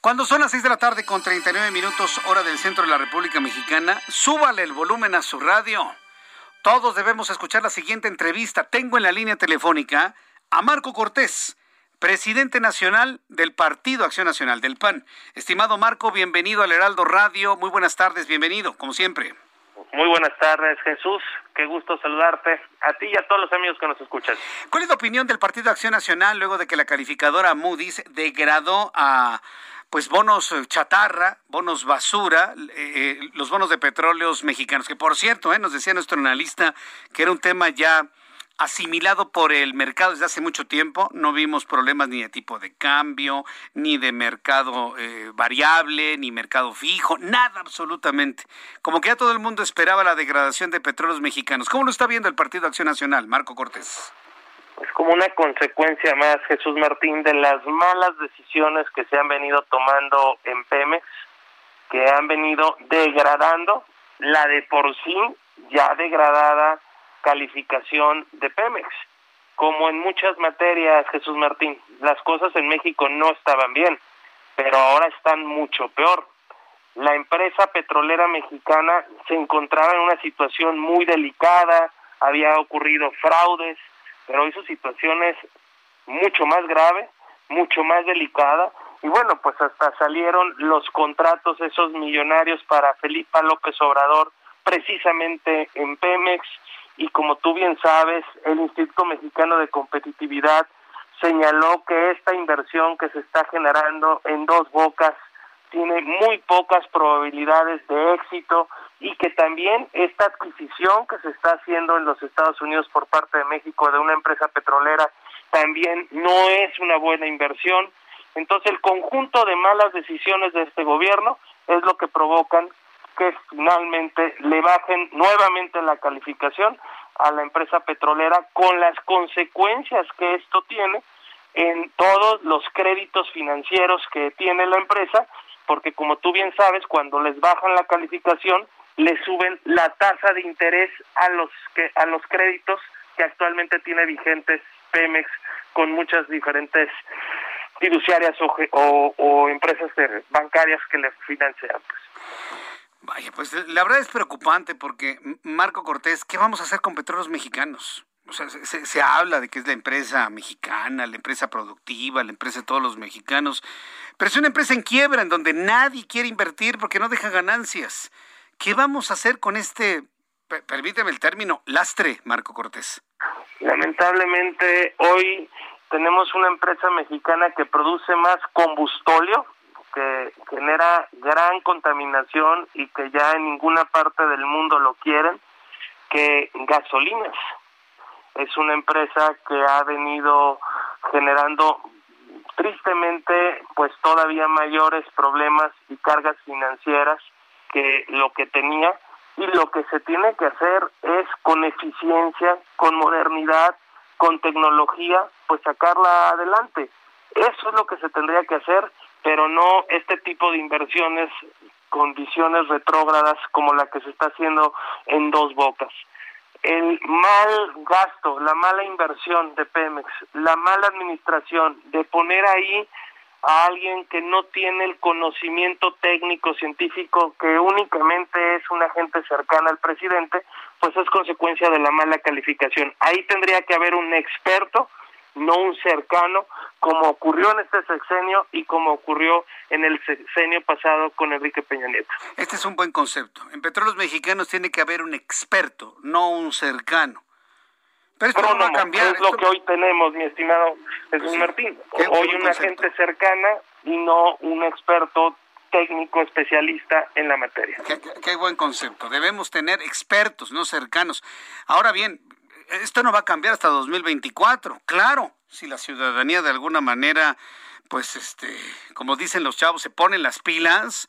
A: Cuando son las 6 de la tarde con 39 minutos hora del centro de la República Mexicana, súbale el volumen a su radio. Todos debemos escuchar la siguiente entrevista. Tengo en la línea telefónica a Marco Cortés presidente nacional del Partido Acción Nacional, del PAN. Estimado Marco, bienvenido al Heraldo Radio. Muy buenas tardes, bienvenido, como siempre.
L: Muy buenas tardes, Jesús. Qué gusto saludarte a ti y a todos los amigos que nos escuchan.
A: ¿Cuál es la opinión del Partido Acción Nacional luego de que la calificadora Moody's degradó a pues bonos chatarra, bonos basura, eh, eh, los bonos de petróleos mexicanos, que por cierto, eh, nos decía nuestro analista que era un tema ya asimilado por el mercado desde hace mucho tiempo. No vimos problemas ni de tipo de cambio, ni de mercado eh, variable, ni mercado fijo, nada absolutamente. Como que ya todo el mundo esperaba la degradación de petróleos mexicanos. ¿Cómo lo está viendo el Partido Acción Nacional, Marco Cortés?
L: Es como una consecuencia más, Jesús Martín, de las malas decisiones que se han venido tomando en Pemex, que han venido degradando la de por sí ya degradada calificación de Pemex. Como en muchas materias, Jesús Martín, las cosas en México no estaban bien, pero ahora están mucho peor. La empresa petrolera mexicana se encontraba en una situación muy delicada, había ocurrido fraudes, pero hoy su situación es mucho más grave, mucho más delicada, y bueno, pues hasta salieron los contratos esos millonarios para Felipa López Obrador, precisamente en Pemex, y como tú bien sabes, el Instituto Mexicano de Competitividad señaló que esta inversión que se está generando en dos bocas tiene muy pocas probabilidades de éxito y que también esta adquisición que se está haciendo en los Estados Unidos por parte de México de una empresa petrolera también no es una buena inversión. Entonces el conjunto de malas decisiones de este gobierno es lo que provocan que finalmente le bajen nuevamente la calificación a la empresa petrolera con las consecuencias que esto tiene en todos los créditos financieros que tiene la empresa, porque como tú bien sabes, cuando les bajan la calificación, le suben la tasa de interés a los que a los créditos que actualmente tiene vigentes Pemex con muchas diferentes fiduciarias o, o, empresas bancarias que le financian. Pues.
A: Vaya, pues la verdad es preocupante porque, Marco Cortés, ¿qué vamos a hacer con petróleos mexicanos? O sea, se, habla de que es la empresa mexicana, la empresa productiva, la empresa de todos los mexicanos, pero es una empresa en quiebra en donde nadie quiere invertir porque no deja ganancias. ¿Qué vamos a hacer con este, permíteme el término, lastre, Marco Cortés?
L: Lamentablemente hoy tenemos una empresa mexicana que produce más combustóleo que genera gran contaminación y que ya en ninguna parte del mundo lo quieren, que gasolinas. Es una empresa que ha venido generando tristemente pues todavía mayores problemas y cargas financieras que lo que tenía y lo que se tiene que hacer es con eficiencia, con modernidad, con tecnología, pues sacarla adelante. Eso es lo que se tendría que hacer pero no este tipo de inversiones con visiones retrógradas como la que se está haciendo en dos bocas. El mal gasto, la mala inversión de Pemex, la mala administración de poner ahí a alguien que no tiene el conocimiento técnico científico que únicamente es una gente cercana al presidente, pues es consecuencia de la mala calificación. Ahí tendría que haber un experto, no un cercano, como ocurrió en este sexenio y como ocurrió en el sexenio pasado con Enrique Peña Nieto.
A: Este es un buen concepto. En Petróleos Mexicanos tiene que haber un experto, no un cercano.
L: Pero esto no va a cambiar. Es lo que hoy tenemos, mi estimado Jesús Martín. Hoy una gente cercana y no un experto técnico especialista en la materia.
A: Qué, buen concepto. Debemos tener expertos, no cercanos. Ahora bien, esto no va a cambiar hasta 2024, claro. Si la ciudadanía de alguna manera, pues, este, como dicen los chavos, se ponen las pilas,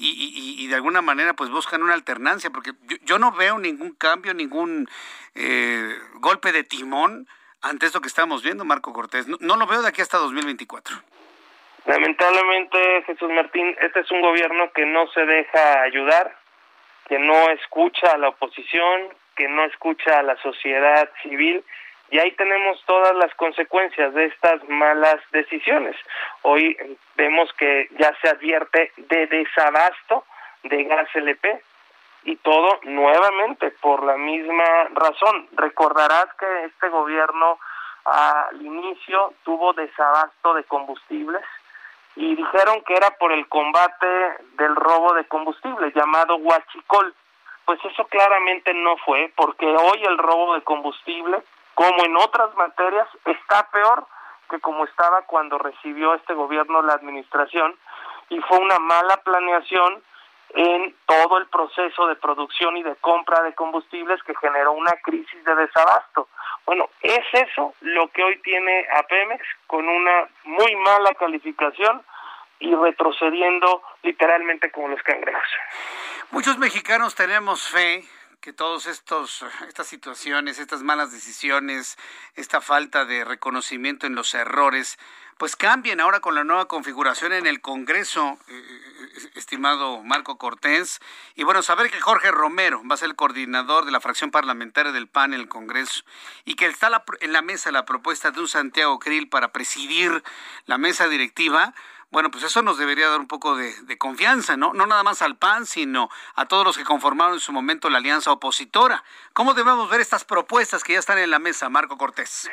A: y, de alguna manera pues buscan una alternancia, porque yo, no veo ningún cambio, ningún eh, golpe de timón ante esto que estamos viendo, Marco Cortés. No, lo veo de aquí hasta 2024.
L: Lamentablemente, Jesús Martín, este es un gobierno que no se deja ayudar, que no escucha a la oposición, que no escucha a la sociedad civil y ahí tenemos todas las consecuencias de estas malas decisiones. Hoy vemos que ya se advierte de desabasto de gas LP y todo nuevamente por la misma razón. Recordarás que este gobierno al inicio tuvo desabasto de combustibles y dijeron que era por el combate del robo de combustible llamado huachicol. Pues eso claramente no fue, porque hoy el robo de combustible como en otras materias, está peor que como estaba cuando recibió este gobierno la administración y fue una mala planeación en todo el proceso de producción y de compra de combustibles que generó una crisis de desabasto. Bueno, es eso lo que hoy tiene a Pemex con una muy mala calificación y retrocediendo literalmente como los cangrejos.
A: Muchos mexicanos tenemos fe que todos estos estas situaciones, estas malas decisiones, esta falta de reconocimiento en los errores, pues cambien ahora con la nueva configuración en el Congreso, eh, eh, estimado Marco Cortés. Y bueno, saber que Jorge Romero va a ser el coordinador de la fracción parlamentaria del PAN en el Congreso y que está en la mesa la propuesta de un Santiago Krill para presidir la mesa directiva, bueno, pues eso nos debería dar un poco de, confianza, ¿no? No nada más al PAN, sino a todos los que conformaron en su momento la alianza opositora. ¿Cómo debemos ver estas propuestas que ya están en la mesa, Marco Cortés?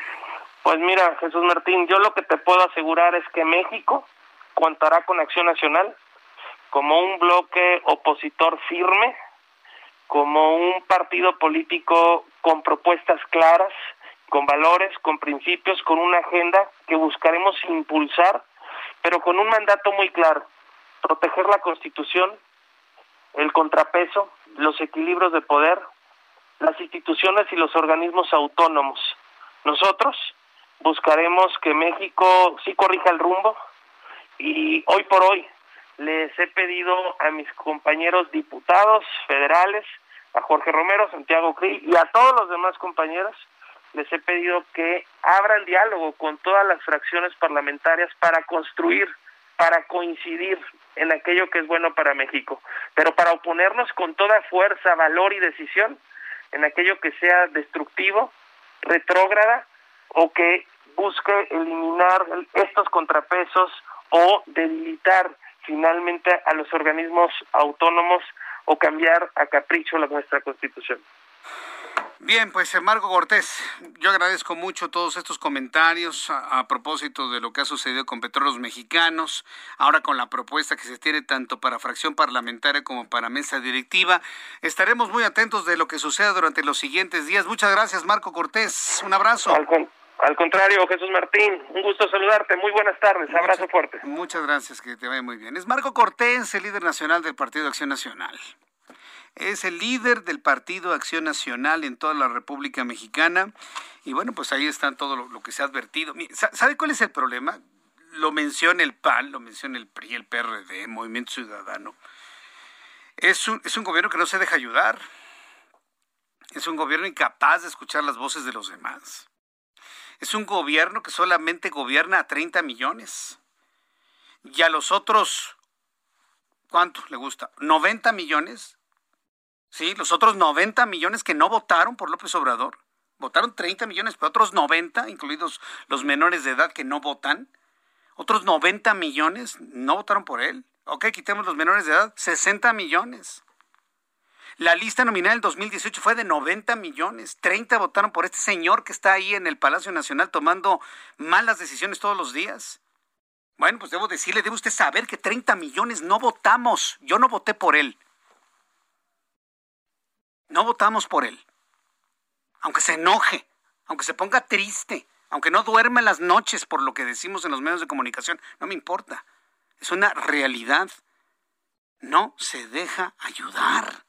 L: Pues mira, Jesús Martín, yo lo que te puedo asegurar es que México contará con Acción Nacional como un bloque opositor firme, como un partido político con propuestas claras, con valores, con principios, con una agenda que buscaremos impulsar pero con un mandato muy claro, proteger la Constitución, el contrapeso, los equilibrios de poder, las instituciones y los organismos autónomos. Nosotros buscaremos que México sí corrija el rumbo y hoy por hoy les he pedido a mis compañeros diputados federales, a Jorge Romero, Santiago Krill y a todos los demás compañeros les he pedido que abran diálogo con todas las fracciones parlamentarias para construir, para coincidir en aquello que es bueno para México, pero para oponernos con toda fuerza, valor y decisión en aquello que sea destructivo, retrógrada o que busque eliminar estos contrapesos o debilitar finalmente a los organismos autónomos o cambiar a capricho la nuestra constitución.
A: Bien, pues eh, Marco Cortés, yo agradezco mucho todos estos comentarios a, propósito de lo que ha sucedido con Petróleos Mexicanos, ahora con la propuesta que se tiene tanto para fracción parlamentaria como para mesa directiva. Estaremos muy atentos de lo que suceda durante los siguientes días. Muchas gracias, Marco Cortés. Un abrazo.
L: Al, contrario, Jesús Martín, un gusto saludarte. Muy buenas tardes. Abrazo fuerte.
A: Muchas gracias, que te vaya muy bien. Es Marco Cortés, el líder nacional del Partido de Acción Nacional es el líder del Partido Acción Nacional en toda la República Mexicana. Y bueno, pues ahí está todo lo, que se ha advertido. ¿Sabe cuál es el problema? Lo menciona el PAN, lo menciona el PRI, el PRD, Movimiento Ciudadano. Es un, es un gobierno que no se deja ayudar. Es un gobierno incapaz de escuchar las voces de los demás. Es un gobierno que solamente gobierna a 30 millones. Y a los otros, ¿cuánto le gusta? 90 millones Sí, los otros 90 millones que no votaron por López Obrador. Votaron 30 millones, pero otros 90, incluidos los menores de edad que no votan. Otros 90 millones no votaron por él. Ok, quitemos los menores de edad, 60 millones. La lista nominal del 2018 fue de 90 millones. 30 votaron por este señor que está ahí en el Palacio Nacional tomando malas decisiones todos los días. Bueno, pues debo decirle, debe usted saber que 30 millones no votamos. Yo no voté por él. No votamos por él. Aunque se enoje, aunque se ponga triste, aunque no duerma en las noches por lo que decimos en los medios de comunicación, no me importa. Es una realidad. No se deja ayudar.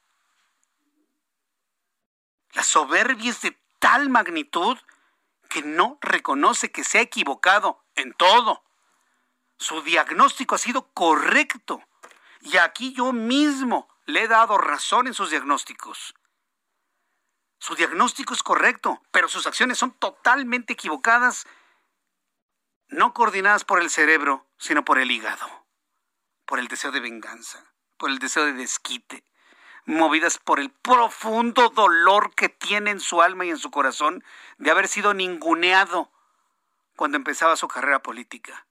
A: La soberbia es de tal magnitud que no reconoce que se ha equivocado en todo. Su diagnóstico ha sido correcto. Y aquí yo mismo le he dado razón en sus diagnósticos. Su diagnóstico es correcto, pero sus acciones son totalmente equivocadas, no coordinadas por el cerebro, sino por el hígado, por el deseo de venganza, por el deseo de desquite, movidas por el profundo dolor que tiene en su alma y en su corazón de haber sido ninguneado cuando empezaba su carrera política.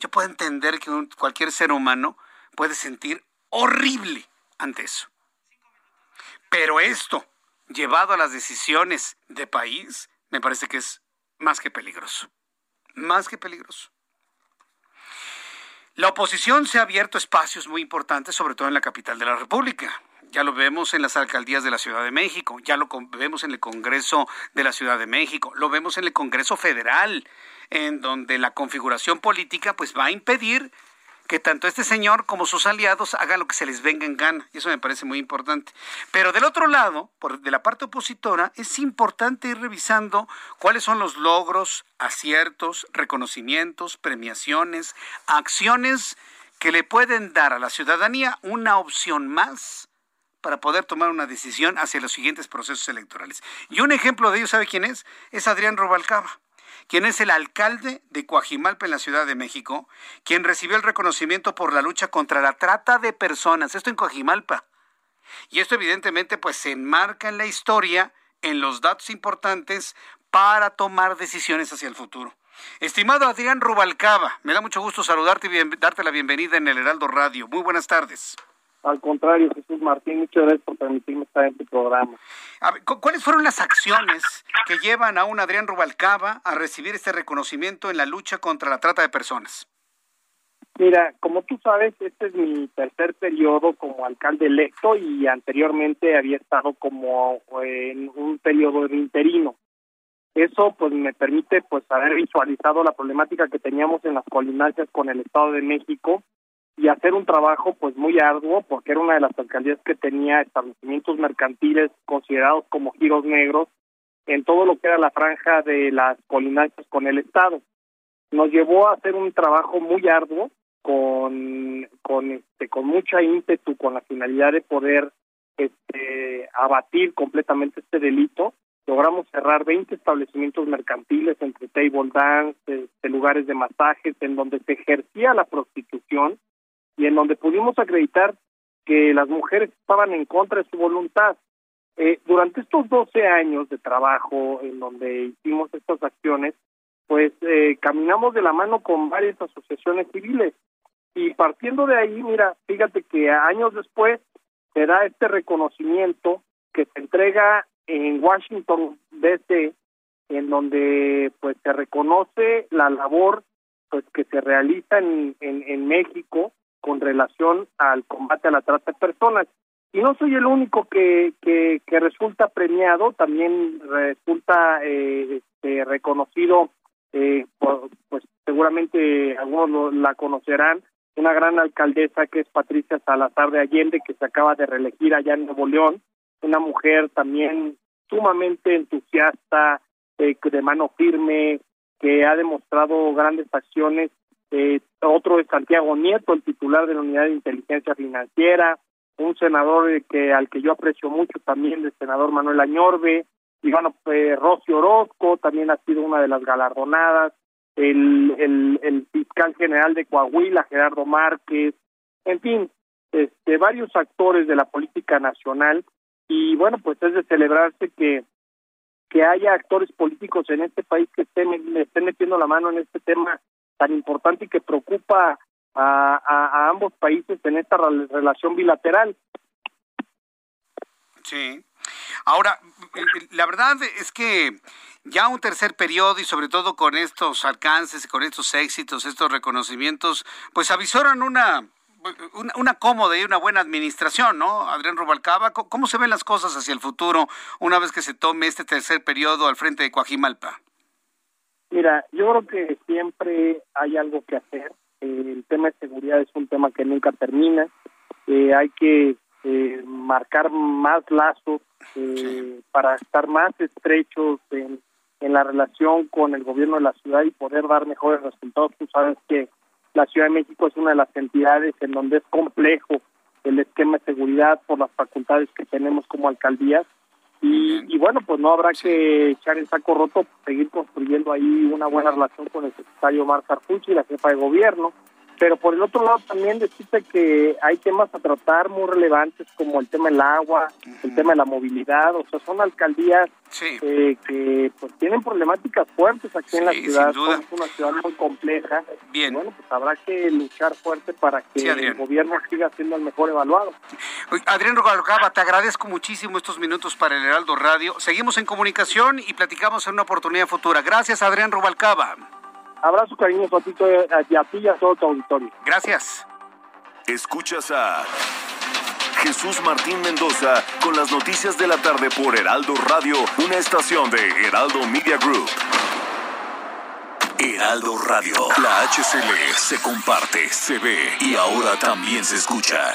A: Yo puedo entender que cualquier ser humano puede sentir horrible ante eso. Pero esto, llevado a las decisiones de país, me parece que es más que peligroso. Más que peligroso. La oposición se ha abierto espacios muy importantes, sobre todo en la capital de la República. Ya lo vemos en las alcaldías de la Ciudad de México, ya lo vemos en el Congreso de la Ciudad de México, lo vemos en el Congreso Federal, en donde la configuración política pues va a impedir que tanto este señor como sus aliados hagan lo que se les venga en gana. Eso me parece muy importante. Pero del otro lado, de la parte opositora, es importante ir revisando cuáles son los logros, aciertos, reconocimientos, premiaciones, acciones que le pueden dar a la ciudadanía una opción más para poder tomar una decisión hacia los siguientes procesos electorales. Y un ejemplo de ello, ¿sabe quién es? Es Adrián Robalcaba quien es el alcalde de Coajimalpa en la Ciudad de México, quien recibió el reconocimiento por la lucha contra la trata de personas, esto en Coajimalpa. Y esto evidentemente pues se enmarca en la historia, en los datos importantes para tomar decisiones hacia el futuro. Estimado Adrián Rubalcaba, me da mucho gusto saludarte y darte la bienvenida en el Heraldo Radio. Muy buenas tardes.
M: Al contrario, Jesús Martín, muchas gracias por permitirme estar en tu programa.
A: ¿Cuáles fueron las acciones que llevan a un Adrián Rubalcaba a recibir este reconocimiento en la lucha contra la trata de personas?
M: Mira, como tú sabes, este es mi tercer periodo como alcalde electo y anteriormente había estado como en un periodo de interino. Eso pues me permite pues haber visualizado la problemática que teníamos en las colindancias con el Estado de México y hacer un trabajo pues muy arduo porque era una de las alcaldías que tenía establecimientos mercantiles considerados como giros negros en todo lo que era la franja de las colináceas con el Estado. Nos llevó a hacer un trabajo muy arduo con con este con mucha ímpetu con la finalidad de poder este abatir completamente este delito logramos cerrar 20 establecimientos mercantiles entre table dance, este, lugares de masajes en donde se ejercía la prostitución y en donde pudimos acreditar que las mujeres estaban en contra de su voluntad. Eh, durante estos 12 años de trabajo en donde hicimos estas acciones, pues eh, caminamos de la mano con varias asociaciones civiles y partiendo de ahí, mira, fíjate que años después se da este reconocimiento que se entrega en Washington DC, en donde pues se reconoce la labor pues que se realiza en, en, en México con relación al combate a la trata de personas. Y no soy el único que, que, que resulta premiado, también resulta eh, este, reconocido, eh, pues seguramente algunos la conocerán, una gran alcaldesa que es Patricia Salazar de Allende, que se acaba de reelegir allá en Nuevo León, una mujer también sumamente entusiasta, eh, de mano firme, que ha demostrado grandes acciones eh, otro es Santiago Nieto, el titular de la Unidad de Inteligencia Financiera, un senador eh, que al que yo aprecio mucho también, el senador Manuel Añorbe, y bueno, pues, Rosy Orozco también ha sido una de las galardonadas, el, el, el fiscal general de Coahuila, Gerardo Márquez, en fin, este, varios actores de la política nacional, y bueno, pues es de celebrarse que que haya actores políticos en este país que estén, estén metiendo la mano en este tema tan importante y que preocupa a, ambos países en esta relación bilateral.
A: Sí. Ahora, la verdad es que ya un tercer periodo y sobre todo con estos alcances, con estos éxitos, estos reconocimientos, pues avisoran una, una, cómoda y una buena administración, ¿no? Adrián Rubalcaba, ¿cómo se ven las cosas hacia el futuro una vez que se tome este tercer periodo al frente de Coajimalpa?
M: Mira, yo creo que siempre hay algo que hacer. el tema de seguridad es un tema que nunca termina. Eh, hay que eh, marcar más lazos eh, para estar más estrechos en, en la relación con el gobierno de la ciudad y poder dar mejores resultados. Tú sabes que la Ciudad de México es una de las entidades en donde es complejo el esquema de seguridad por las facultades que tenemos como alcaldías. Y, bueno, pues no habrá que echar el saco roto, seguir construyendo ahí una buena relación con el secretario Omar y la jefa de gobierno, pero por el otro lado también decirte que hay temas a tratar muy relevantes como el tema del agua, el tema de la movilidad, o sea, son alcaldías eh, que pues tienen problemáticas fuertes aquí en la ciudad, es una ciudad muy compleja.
A: Bien.
M: bueno, pues habrá que luchar fuerte para que el gobierno siga siendo el mejor evaluado.
A: Adrián Rubalcaba, te agradezco muchísimo estos minutos para el Heraldo Radio. Seguimos en comunicación y platicamos en una oportunidad futura. Gracias, Adrián Rubalcaba.
M: Abrazo cariño Patito, eh, a ti y a todo tu auditorio.
A: Gracias.
N: Escuchas a Jesús Martín Mendoza con las noticias de la tarde por Heraldo Radio, una estación de Heraldo Media Group. Heraldo Radio, la HCL se comparte, se ve y ahora también se escucha.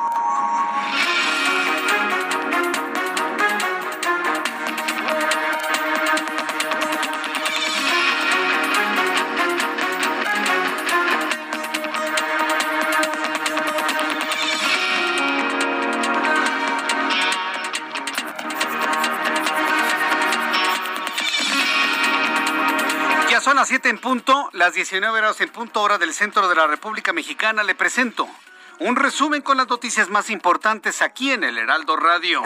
A: En punto, las 19 horas en punto hora del centro de la República Mexicana. Le presento un resumen con las noticias más importantes aquí en el Heraldo Radio.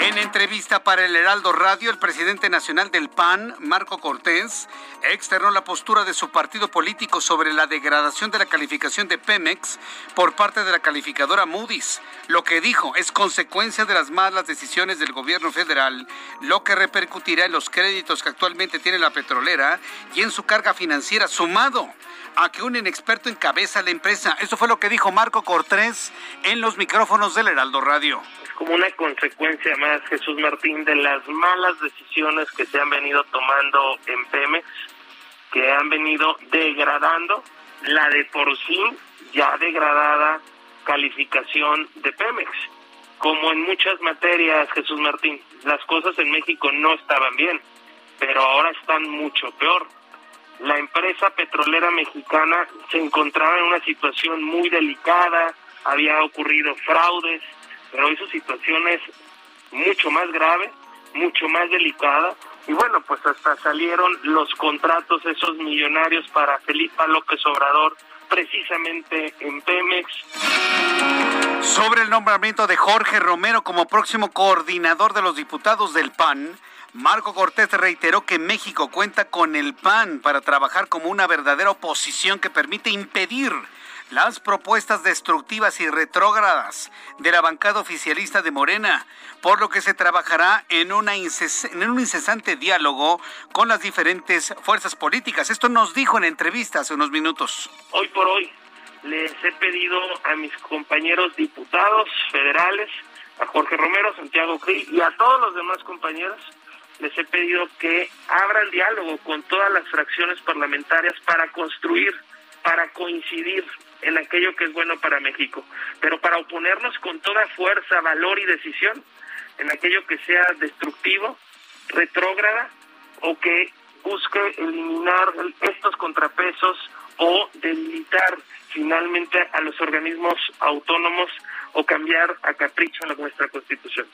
A: En entrevista para el Heraldo Radio, el presidente nacional del PAN, Marco Cortés, externó la postura de su partido político sobre la degradación de la calificación de Pemex por parte de la calificadora Moody's. Lo que dijo es consecuencia de las malas decisiones del gobierno federal, lo que repercutirá en los créditos que actualmente tiene la petrolera y en su carga financiera sumado a que un inexperto encabeza la empresa. Eso fue lo que dijo Marco Cortés en los micrófonos del Heraldo Radio.
L: Es como una consecuencia más, Jesús Martín, de las malas decisiones que se han venido tomando en Pemex, que han venido degradando la de por sí ya degradada calificación de Pemex. Como en muchas materias, Jesús Martín, las cosas en México no estaban bien, pero ahora están mucho peor la empresa petrolera mexicana se encontraba en una situación muy delicada, había ocurrido fraudes, pero hizo situaciones mucho más graves, mucho más delicadas. Y bueno, pues hasta salieron los contratos esos millonarios para Felipe López Obrador, precisamente en Pemex.
A: Sobre el nombramiento de Jorge Romero como próximo coordinador de los diputados del PAN, Marco Cortés reiteró que México cuenta con el PAN para trabajar como una verdadera oposición que permite impedir las propuestas destructivas y retrógradas de la bancada oficialista de Morena, por lo que se trabajará en, una en un incesante diálogo con las diferentes fuerzas políticas. Esto nos dijo en entrevista hace unos minutos.
L: Hoy por hoy les he pedido a mis compañeros diputados federales, a Jorge Romero, Santiago Krill y a todos los demás compañeros les he pedido que abran diálogo con todas las fracciones parlamentarias para construir, para coincidir en aquello que es bueno para México, pero para oponernos con toda fuerza, valor y decisión en aquello que sea destructivo, retrógrada o que busque eliminar estos contrapesos o debilitar finalmente a los organismos autónomos o cambiar a capricho nuestra constitución.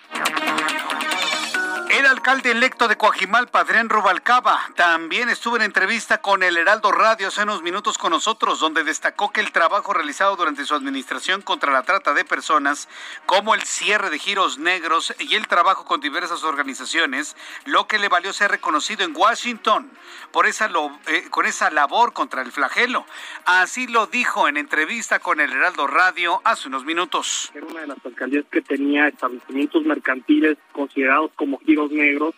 A: El alcalde electo de Coajimalpa, Adrián Rubalcaba, también estuvo en entrevista con el Heraldo Radio hace unos minutos con nosotros, donde destacó que el trabajo realizado durante su administración contra la trata de personas, como el cierre de giros negros y el trabajo con diversas organizaciones, lo que le valió ser reconocido en Washington por esa eh, con esa labor contra el flagelo. Así lo dijo en entrevista con el Heraldo Radio hace unos minutos.
M: Era una de las alcaldías que tenía establecimientos mercantiles considerados como giros negros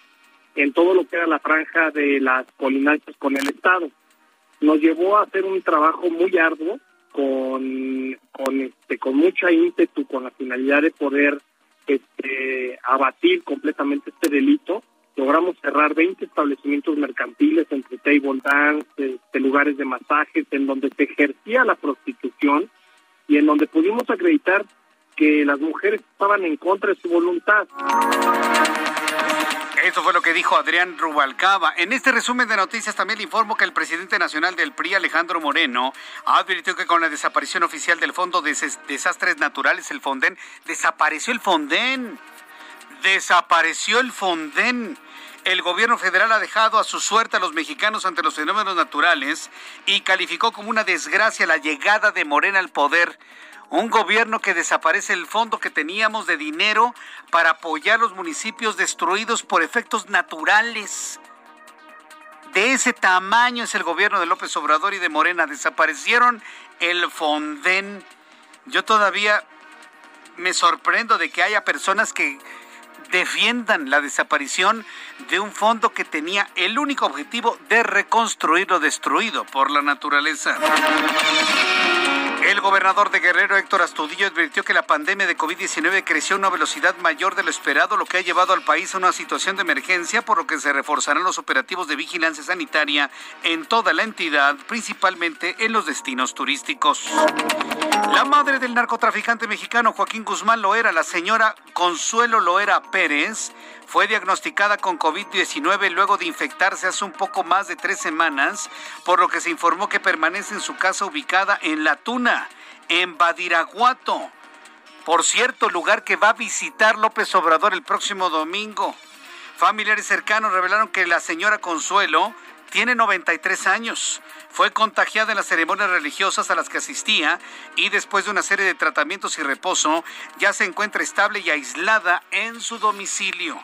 M: en todo lo que era la franja de las colinanzas con el Estado. Nos llevó a hacer un trabajo muy arduo con, con, este, con mucha ímpetu, con la finalidad de poder este, abatir completamente este delito. Logramos cerrar 20 establecimientos mercantiles entre table dance, este, lugares de masajes, en donde se ejercía la prostitución y en donde pudimos acreditar que las mujeres estaban en contra de su voluntad.
A: Eso fue lo que dijo Adrián Rubalcaba. En este resumen de noticias también le informo que el presidente nacional del PRI, Alejandro Moreno, advirtió que con la desaparición oficial del Fondo de Desastres Naturales, el Fonden, desapareció el Fonden. Desapareció el Fonden. El gobierno federal ha dejado a su suerte a los mexicanos ante los fenómenos naturales y calificó como una desgracia la llegada de Morena al poder un gobierno que desaparece el fondo que teníamos de dinero para apoyar los municipios destruidos por efectos naturales. De ese tamaño es el gobierno de López Obrador y de Morena. Desaparecieron el Fonden. Yo todavía me sorprendo de que haya personas que defiendan la desaparición de un fondo que tenía el único objetivo de reconstruir lo destruido por la naturaleza. El gobernador de Guerrero, Héctor Astudillo, advirtió que la pandemia de COVID-19 creció a una velocidad mayor de lo esperado, lo que ha llevado al país a una situación de emergencia, por lo que se reforzarán los operativos de vigilancia sanitaria en toda la entidad, principalmente en los destinos turísticos. La madre del narcotraficante mexicano Joaquín Guzmán Loera, la señora Consuelo Loera Pérez, fue diagnosticada con COVID-19 luego de infectarse hace un poco más de tres semanas, por lo que se informó que permanece en su casa ubicada en La Tuna, en Badiraguato. Por cierto, lugar que va a visitar López Obrador el próximo domingo. Familiares cercanos revelaron que la señora Consuelo tiene 93 años. Fue contagiada en las ceremonias religiosas a las que asistía y después de una serie de tratamientos y reposo ya se encuentra estable y aislada en su domicilio.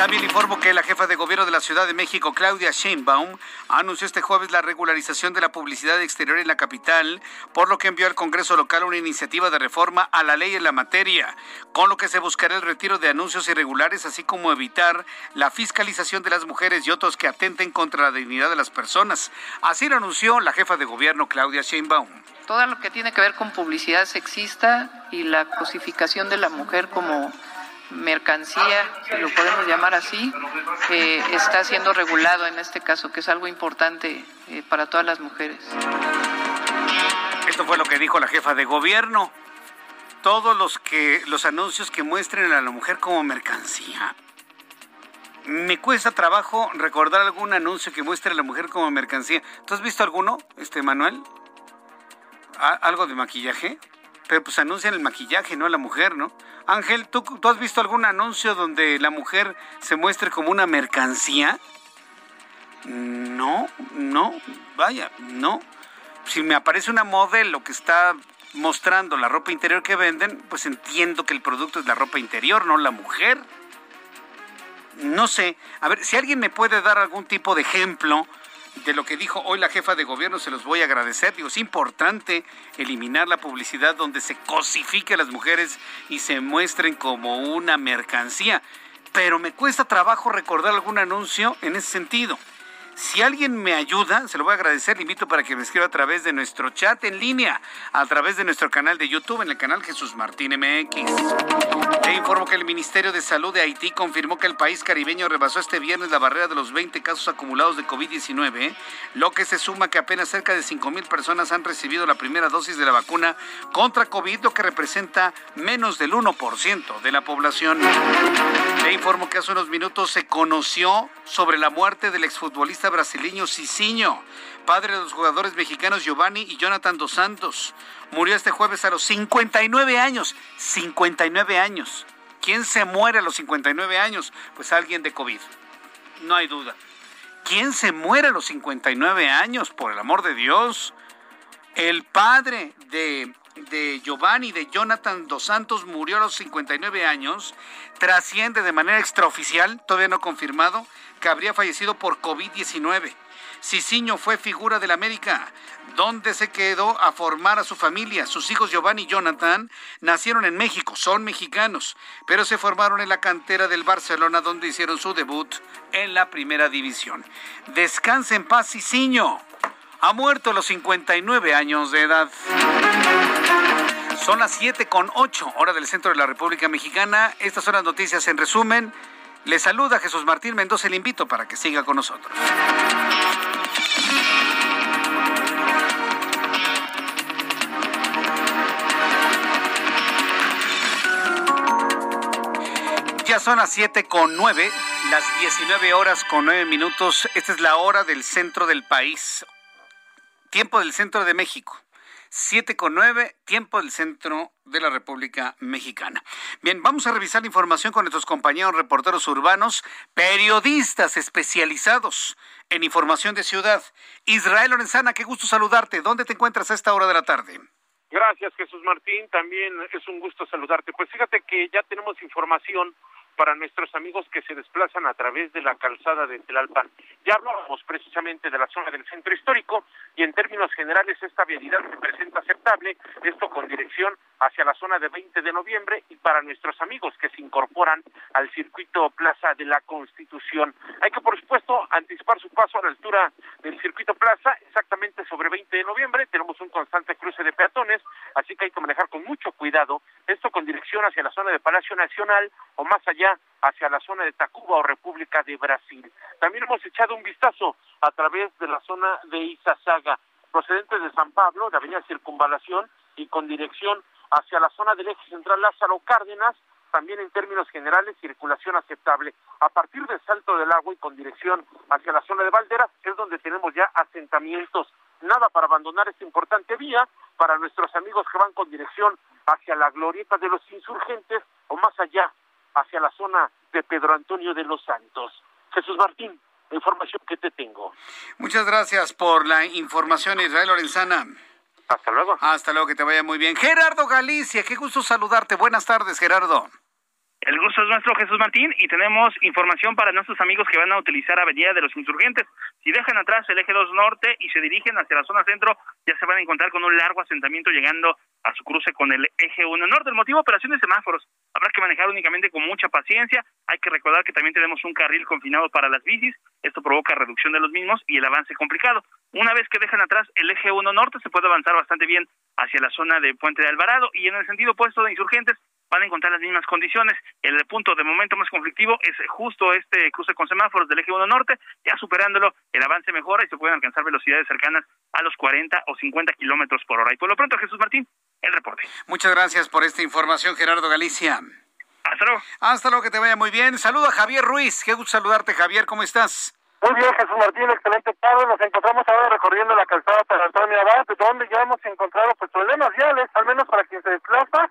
A: También informo que la jefa de gobierno de la Ciudad de México, Claudia Sheinbaum, anunció este jueves la regularización de la publicidad exterior en la capital, por lo que envió al Congreso local una iniciativa de reforma a la ley en la materia, con lo que se buscará el retiro de anuncios irregulares, así como evitar la fiscalización de las mujeres y otros que atenten contra la dignidad de las personas. Así lo anunció la jefa de gobierno, Claudia Sheinbaum
C: todo lo que tiene que ver con publicidad sexista y la cosificación de la mujer como mercancía, si lo podemos llamar así, eh, está siendo regulado en este caso, que es algo importante eh, para todas las mujeres.
A: Esto fue lo que dijo la jefa de gobierno. Todos los que los anuncios que muestren a la mujer como mercancía. Me cuesta trabajo recordar algún anuncio que muestre a la mujer como mercancía. ¿Tú has visto alguno, este Manuel? ¿Algo de maquillaje? Pero pues anuncian el maquillaje, no la mujer, ¿no? Ángel, ¿tú, ¿tú has visto algún anuncio donde la mujer se muestre como una mercancía? No, no, vaya, no. Si me aparece una modelo que está mostrando la ropa interior que venden, pues entiendo que el producto es la ropa interior, no la mujer. No sé, a ver, si alguien me puede dar algún tipo de ejemplo de lo que dijo hoy la jefa de gobierno, se los voy a agradecer. Digo, es importante eliminar la publicidad donde se cosifique a las mujeres y se muestren como una mercancía. Pero me cuesta trabajo recordar algún anuncio en ese sentido. Si alguien me ayuda, se lo voy a agradecer. Le invito para que me escriba a través de nuestro chat en línea, a través de nuestro canal de YouTube, en el canal Jesús Martín MX. Le informo que el Ministerio de Salud de Haití confirmó que el país caribeño rebasó este viernes la barrera de los 20 casos acumulados de COVID-19, lo que se suma que apenas cerca de 5 mil personas han recibido la primera dosis de la vacuna contra COVID, lo que representa menos del 1% de la población. Le informo que hace unos minutos se conoció sobre la muerte del exfutbolista brasileño Cicinho, padre de los jugadores mexicanos Giovanni y Jonathan Dos Santos. Murió este jueves a los 59 años. 59 años. ¿Quién se muere a los 59 años? Pues alguien de COVID. No hay duda. ¿Quién se muere a los 59 años? Por el amor de Dios. El padre de, de Giovanni, de Jonathan Dos Santos, murió a los 59 años. Trasciende de manera extraoficial, todavía no confirmado, que habría fallecido por COVID-19. Cicinho fue figura del América, donde se quedó a formar a su familia. Sus hijos Giovanni y Jonathan nacieron en México, son mexicanos, pero se formaron en la cantera del Barcelona, donde hicieron su debut en la primera división. Descanse en paz, Cicinho. Ha muerto a los 59 años de edad. Son las 7 con 8, hora del centro de la República Mexicana. Estas son las noticias en resumen. Le saluda Jesús Martín Mendoza, le invito para que siga con nosotros. Ya son las 7 con 9, las 19 horas con 9 minutos. Esta es la hora del centro del país. Tiempo del centro de México. 7 con 9, tiempo del centro de la República Mexicana. Bien, vamos a revisar la información con nuestros compañeros reporteros urbanos, periodistas especializados en información de ciudad. Israel Lorenzana, qué gusto saludarte. ¿Dónde te encuentras a esta hora de la tarde?
I: Gracias, Jesús Martín. También es un gusto saludarte. Pues fíjate que ya tenemos información para nuestros amigos que se desplazan a través de la calzada de Tlalpan. Ya hablábamos precisamente de la zona del centro histórico y en términos generales esta vialidad se presenta aceptable, esto con dirección hacia la zona de 20 de noviembre y para nuestros amigos que se incorporan al circuito Plaza de la Constitución. Hay que, por supuesto, anticipar su paso a la altura del circuito Plaza, exactamente sobre 20 de noviembre. Tenemos un constante cruce de peatones, así que hay que manejar con mucho cuidado, esto con dirección hacia la zona de Palacio Nacional o más allá hacia la zona de Tacuba o República de Brasil. También hemos echado un vistazo a través de la zona de Izazaga, procedentes de San Pablo, de Avenida Circunvalación y con dirección hacia la zona del eje central Lázaro Cárdenas, también en términos generales circulación aceptable. A partir del Salto del Agua y con dirección hacia la zona de Valderas es donde tenemos ya asentamientos. Nada para abandonar esta importante vía para nuestros amigos que van con dirección hacia la glorieta de los insurgentes o más allá hacia la zona de Pedro Antonio de los Santos. Jesús Martín, la información que te tengo.
A: Muchas gracias por la información, Israel Lorenzana.
I: Hasta luego.
A: Hasta luego, que te vaya muy bien. Gerardo Galicia, qué gusto saludarte. Buenas tardes, Gerardo.
J: El gusto es nuestro, Jesús Martín, y tenemos información para nuestros amigos que van a utilizar Avenida de los Insurgentes. Si dejan atrás el eje 2 norte y se dirigen hacia la zona centro, ya se van a encontrar con un largo asentamiento llegando a su cruce con el eje 1 norte. El motivo, operación de semáforos. Habrá que manejar únicamente con mucha paciencia. Hay que recordar que también tenemos un carril confinado para las bicis. Esto provoca reducción de los mismos y el avance complicado. Una vez que dejan atrás el eje 1 norte, se puede avanzar bastante bien hacia la zona de Puente de Alvarado y en el sentido opuesto de Insurgentes van a encontrar las mismas condiciones. El punto de momento más conflictivo es justo este cruce con semáforos del eje 1 norte, ya superándolo, el avance mejora y se pueden alcanzar velocidades cercanas a los 40 o 50 kilómetros por hora. Y por lo pronto, Jesús Martín, el reporte.
A: Muchas gracias por esta información, Gerardo Galicia.
J: Hasta luego.
A: Hasta luego, que te vaya muy bien. Saluda a Javier Ruiz. Qué gusto saludarte, Javier. ¿Cómo estás?
K: Muy bien, Jesús Martín, excelente tarde. Nos encontramos ahora recorriendo la calzada San Antonio Abad, donde ya hemos encontrado pues problemas viales, al menos para quien se desplaza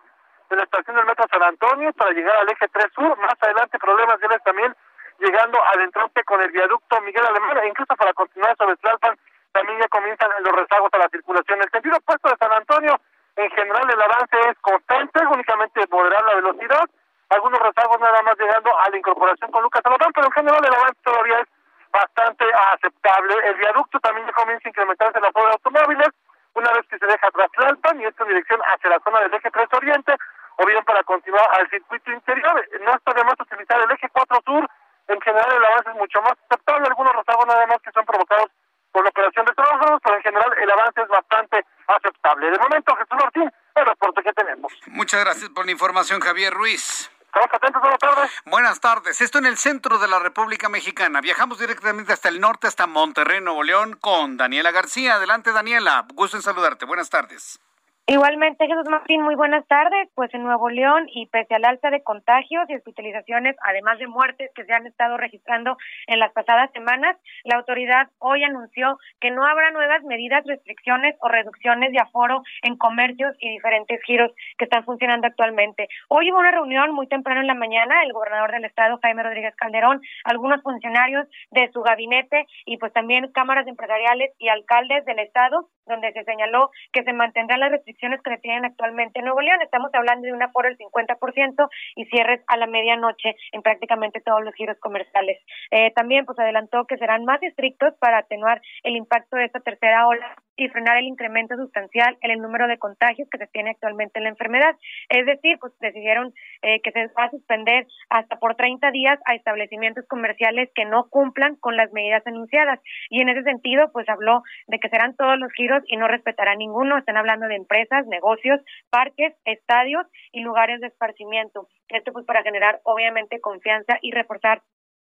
K: de la estación del metro San Antonio para llegar al eje 3 sur. Más adelante problemas viales también llegando al entrante con el viaducto Miguel Alemán e incluso para continuar sobre Tlalpan también ya comienzan los rezagos a la circulación. El sentido opuesto de San Antonio, en general el avance es constante, únicamente moderar la velocidad, algunos rezagos nada más llegando a la incorporación con Lucas Salomón, pero en general el avance todavía es bastante aceptable. El viaducto también ya comienza a incrementarse la fuga de automóviles, una vez que se deja atrás Tlalpan y esto en dirección hacia la zona del eje 3 Oriente, o bien para continuar al circuito interior. No está de más utilizar el eje 4 Sur, en general el avance es mucho más aceptable, algunos rezagos nada más que son provocados por la operación de trabajo, pero en general el avance es bastante aceptable. De momento, Jesús Martín, el reporte que tenemos.
A: Muchas gracias por la información, Javier Ruiz.
K: Estamos atentos, buenas tardes.
A: Buenas tardes. Esto en el centro de la República Mexicana. Viajamos directamente hasta el norte, hasta Monterrey, Nuevo León, con Daniela García. Adelante, Daniela. Gusto en saludarte. Buenas tardes.
O: Igualmente, Jesús Martín, muy buenas tardes. Pues en Nuevo León y pese al alza de contagios y hospitalizaciones, además de muertes que se han estado registrando en las pasadas semanas, la autoridad hoy anunció que no habrá nuevas medidas, restricciones o reducciones de aforo en comercios y diferentes giros que están funcionando actualmente. Hoy hubo una reunión muy temprano en la mañana, el gobernador del estado, Jaime Rodríguez Calderón, algunos funcionarios de su gabinete y pues también cámaras empresariales y alcaldes del estado, donde se señaló que se mantendrán las restricciones que tienen actualmente en Nuevo León. Estamos hablando de un aforo del 50% y cierres a la medianoche en prácticamente todos los giros comerciales. Eh, también pues adelantó que serán más estrictos para atenuar el impacto de esta tercera ola y frenar el incremento sustancial en el número de contagios que se tiene actualmente en la enfermedad. Es decir, pues decidieron eh, que se va a suspender hasta por 30 días a establecimientos comerciales que no cumplan con las medidas anunciadas. Y en ese sentido, pues habló de que serán todos los giros y no respetará ninguno. Están hablando de empresas, negocios, parques, estadios y lugares de esparcimiento. Esto pues para generar obviamente confianza y reforzar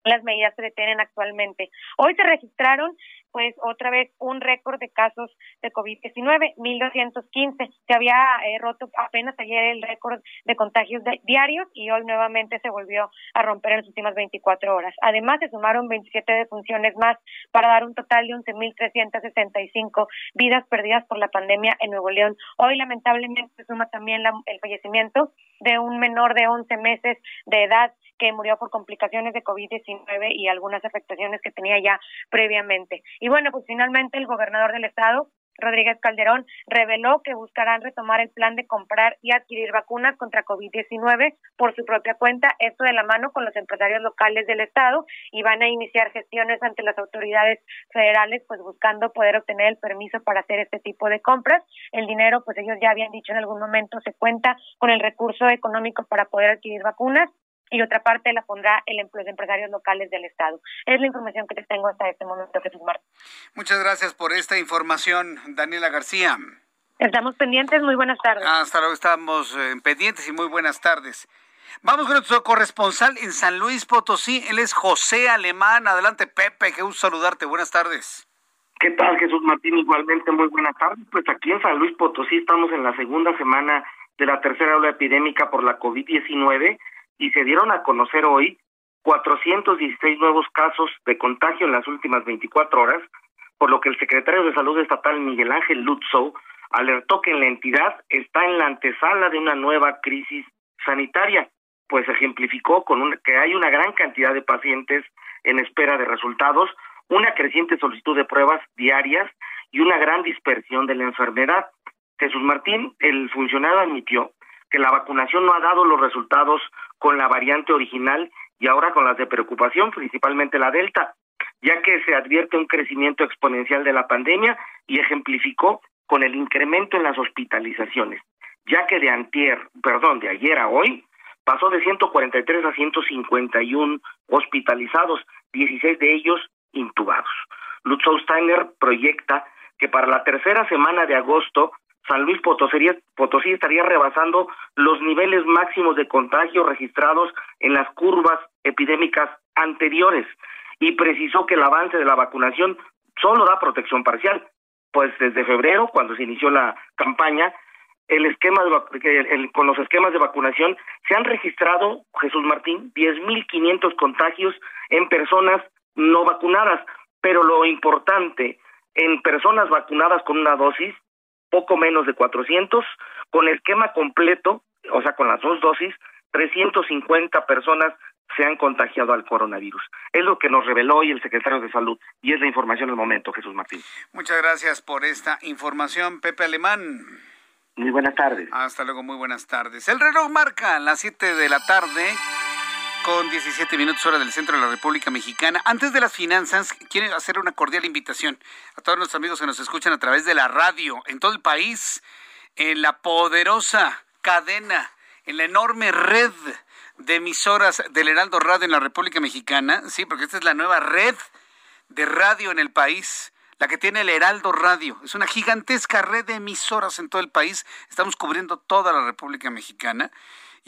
O: las medidas se tienen actualmente. Hoy se registraron pues otra vez un récord de casos de COVID-19, 1.215. Se había eh, roto apenas ayer el récord de contagios diarios y hoy nuevamente se volvió a romper en las últimas 24 horas. Además, se sumaron 27 defunciones más para dar un total de 11.365 vidas perdidas por la pandemia en Nuevo León. Hoy, lamentablemente, se suma también el fallecimiento de un menor de 11 meses de edad que murió por complicaciones de COVID-19 y algunas afectaciones que tenía ya previamente. Y bueno, pues finalmente el gobernador del estado, Rodríguez Calderón reveló que buscarán retomar el plan de comprar y adquirir vacunas contra COVID-19 por su propia cuenta, esto de la mano con los empresarios locales del estado y van a iniciar gestiones ante las autoridades federales pues buscando poder obtener el permiso para hacer este tipo de compras. El dinero pues ellos ya habían dicho en algún momento se cuenta con el recurso económico para poder adquirir vacunas y otra parte la pondrá el los empresarios locales del Estado. Es la información que te tengo hasta este momento, Jesús Martín.
A: Muchas gracias por esta información, Daniela García.
O: Estamos pendientes, muy buenas tardes.
A: Hasta luego, estamos eh, pendientes y muy buenas tardes. Vamos con nuestro corresponsal en San Luis Potosí, él es José Alemán. Adelante, Pepe, qué gusto saludarte, buenas tardes.
P: ¿Qué tal, Jesús Martín? Igualmente, muy buenas tardes. Pues aquí en San Luis Potosí estamos en la segunda semana de la tercera ola epidémica por la COVID-19 y se dieron a conocer hoy 416 nuevos casos de contagio en las últimas 24 horas, por lo que el secretario de Salud Estatal Miguel Ángel Lutzow alertó que la entidad está en la antesala de una nueva crisis sanitaria, pues ejemplificó con que hay una gran cantidad de pacientes en espera de resultados, una creciente solicitud de pruebas diarias y una gran dispersión de la enfermedad. Jesús Martín, el funcionario, admitió que la vacunación no ha dado los resultados con la variante original y ahora con las de preocupación, principalmente la Delta, ya que se advierte un crecimiento exponencial de la pandemia y ejemplificó con el incremento en las hospitalizaciones, ya que de antier, perdón, de ayer a hoy pasó de 143 a 151 hospitalizados, 16 de ellos intubados. Lutzow Steiner proyecta que para la tercera semana de agosto San Luis Potosí, estaría rebasando los niveles máximos de contagio registrados en las curvas epidémicas anteriores. Y precisó que el avance de la vacunación solo da protección parcial, pues desde febrero, cuando se inició la campaña, el esquema de, con los esquemas de vacunación se han registrado, Jesús Martín, 10.500 contagios en personas no vacunadas, pero lo importante, en personas vacunadas con una dosis, poco menos de 400, con esquema completo, o sea, con las dos dosis, 350 personas se han contagiado al coronavirus. Es lo que nos reveló hoy el secretario de Salud y es la información del momento, Jesús Martín.
A: Muchas gracias por esta información, Pepe Alemán.
P: Muy buenas tardes.
A: Hasta luego, muy buenas tardes. El reloj marca las 7 de la tarde con 17 minutos hora del centro de la República Mexicana. Antes de las finanzas, quiero hacer una cordial invitación a todos nuestros amigos que nos escuchan a través de la radio en todo el país, en la poderosa cadena, en la enorme red de emisoras del Heraldo Radio en la República Mexicana, sí, porque esta es la nueva red de radio en el país la que tiene el Heraldo Radio. Es una gigantesca red de emisoras en todo el país. Estamos cubriendo toda la República Mexicana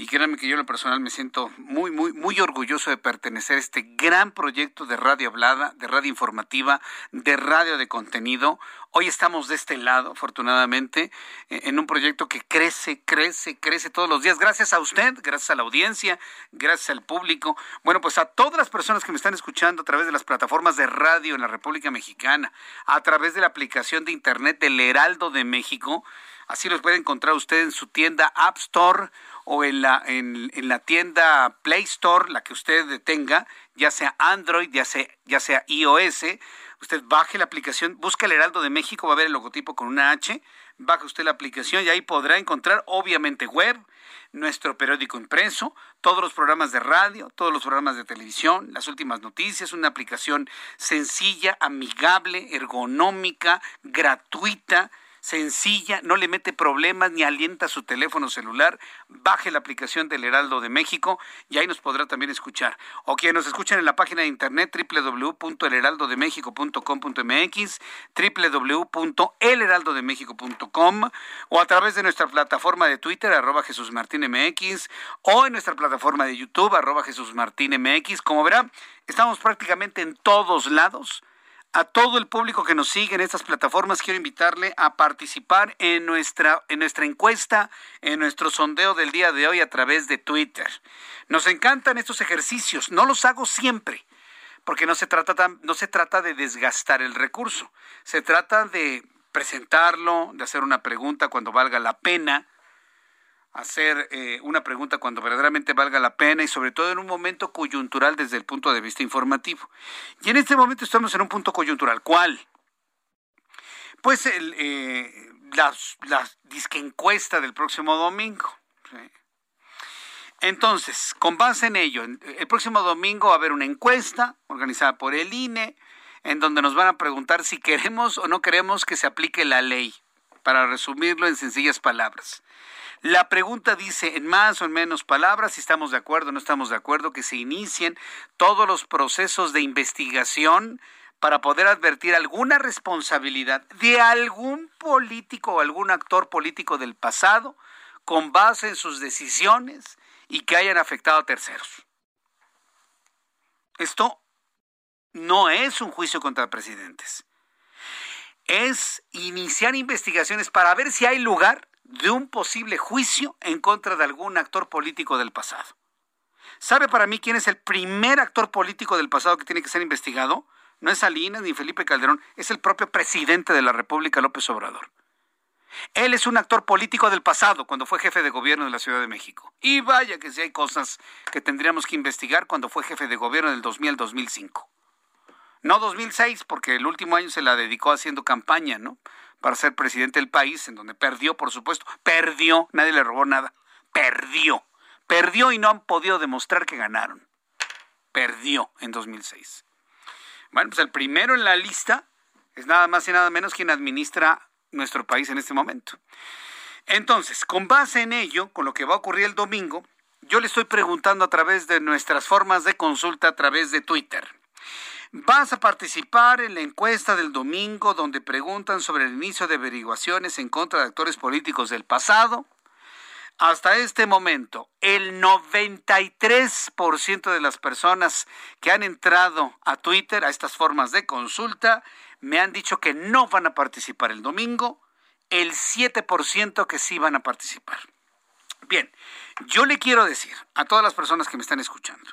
A: y créanme que yo en lo personal me siento muy, muy, muy orgulloso de pertenecer a este gran proyecto de radio hablada, de radio informativa, de radio de contenido. Hoy estamos de este lado, afortunadamente, eh, en un proyecto que crece, crece, crece todos los días. Gracias a usted, gracias a la audiencia, gracias al público. Bueno, pues a todas las personas que me están escuchando a través de las plataformas de radio en la República Mexicana, a través de la aplicación de Internet del Heraldo de México. Así los puede encontrar usted en su tienda App Store o en la, en, la tienda Play Store, la que usted tenga, ya sea Android, ya sea, ya sea iOS. Usted baje la aplicación, busca el Heraldo de México, va a ver el logotipo con una H, baja usted la aplicación y ahí podrá encontrar obviamente web, nuestro periódico impreso, todos los programas de radio, todos los programas de televisión, las últimas noticias, una aplicación sencilla, amigable, ergonómica, gratuita sencilla, no le mete problemas ni alienta su teléfono celular, baje la aplicación del Heraldo de México y ahí nos podrá también escuchar. O quien nos escuchen en la página de internet www.elheraldodemexico.com.mx, www.elheraldodemexico.com o a través de nuestra plataforma de Twitter, arroba Jesús Martín MX, o en nuestra plataforma de YouTube, arroba Jesús Martín MX. Como verá, estamos prácticamente en todos lados a todo el público que nos sigue en estas plataformas, quiero invitarle a participar en nuestra, en nuestra encuesta, en nuestro sondeo del día de hoy a través de Twitter. Nos encantan estos ejercicios, no los hago siempre, porque no se trata, no se trata de desgastar el recurso, se trata de presentarlo, de hacer una pregunta cuando valga la pena, hacer eh, una pregunta cuando verdaderamente valga la pena y sobre todo en un momento coyuntural desde el punto de vista informativo. Y en este momento estamos en un punto coyuntural. ¿Cuál? Pues el, eh, la, disque encuesta del próximo domingo. Entonces, con base en ello, el próximo domingo va a haber una encuesta organizada por el INE en donde nos van a preguntar si queremos o no queremos que se aplique la ley, para resumirlo en sencillas palabras. La pregunta dice, en más o en menos palabras, si estamos de acuerdo o no estamos de acuerdo, que se inicien todos los procesos de investigación para poder advertir alguna responsabilidad de algún político o algún actor político del pasado con base en sus decisiones y que hayan afectado a terceros. Esto no es un juicio contra presidentes. Es iniciar investigaciones para ver si hay lugar de un posible juicio en contra de algún actor político del pasado. ¿Sabe para mí quién es el primer actor político del pasado que tiene que ser investigado? No es Salinas ni Felipe Calderón, es el propio presidente de la República, López Obrador. Él es un actor político del pasado, cuando fue jefe de gobierno de la Ciudad de México. Y vaya que si hay cosas que tendríamos que investigar cuando fue jefe de gobierno del 2000 al 2005. No 2006, porque el último año se la dedicó haciendo campaña, ¿no? Para ser presidente del país, en donde perdió, por supuesto, perdió, nadie le robó nada, perdió, perdió y no han podido demostrar que ganaron. Perdió en 2006. Bueno, pues el primero en la lista es nada más y nada menos quien administra nuestro país en este momento. Entonces, con base en ello, con lo que va a ocurrir el domingo, yo le estoy preguntando a través de nuestras formas de consulta a través de Twitter. Vas a participar en la encuesta del domingo donde preguntan sobre el inicio de averiguaciones en contra de actores políticos del pasado. Hasta este momento, el 93% de las personas que han entrado a Twitter, a estas formas de consulta, me han dicho que no van a participar el domingo, el 7% que sí van a participar. Bien, yo le quiero decir a todas las personas que me están escuchando,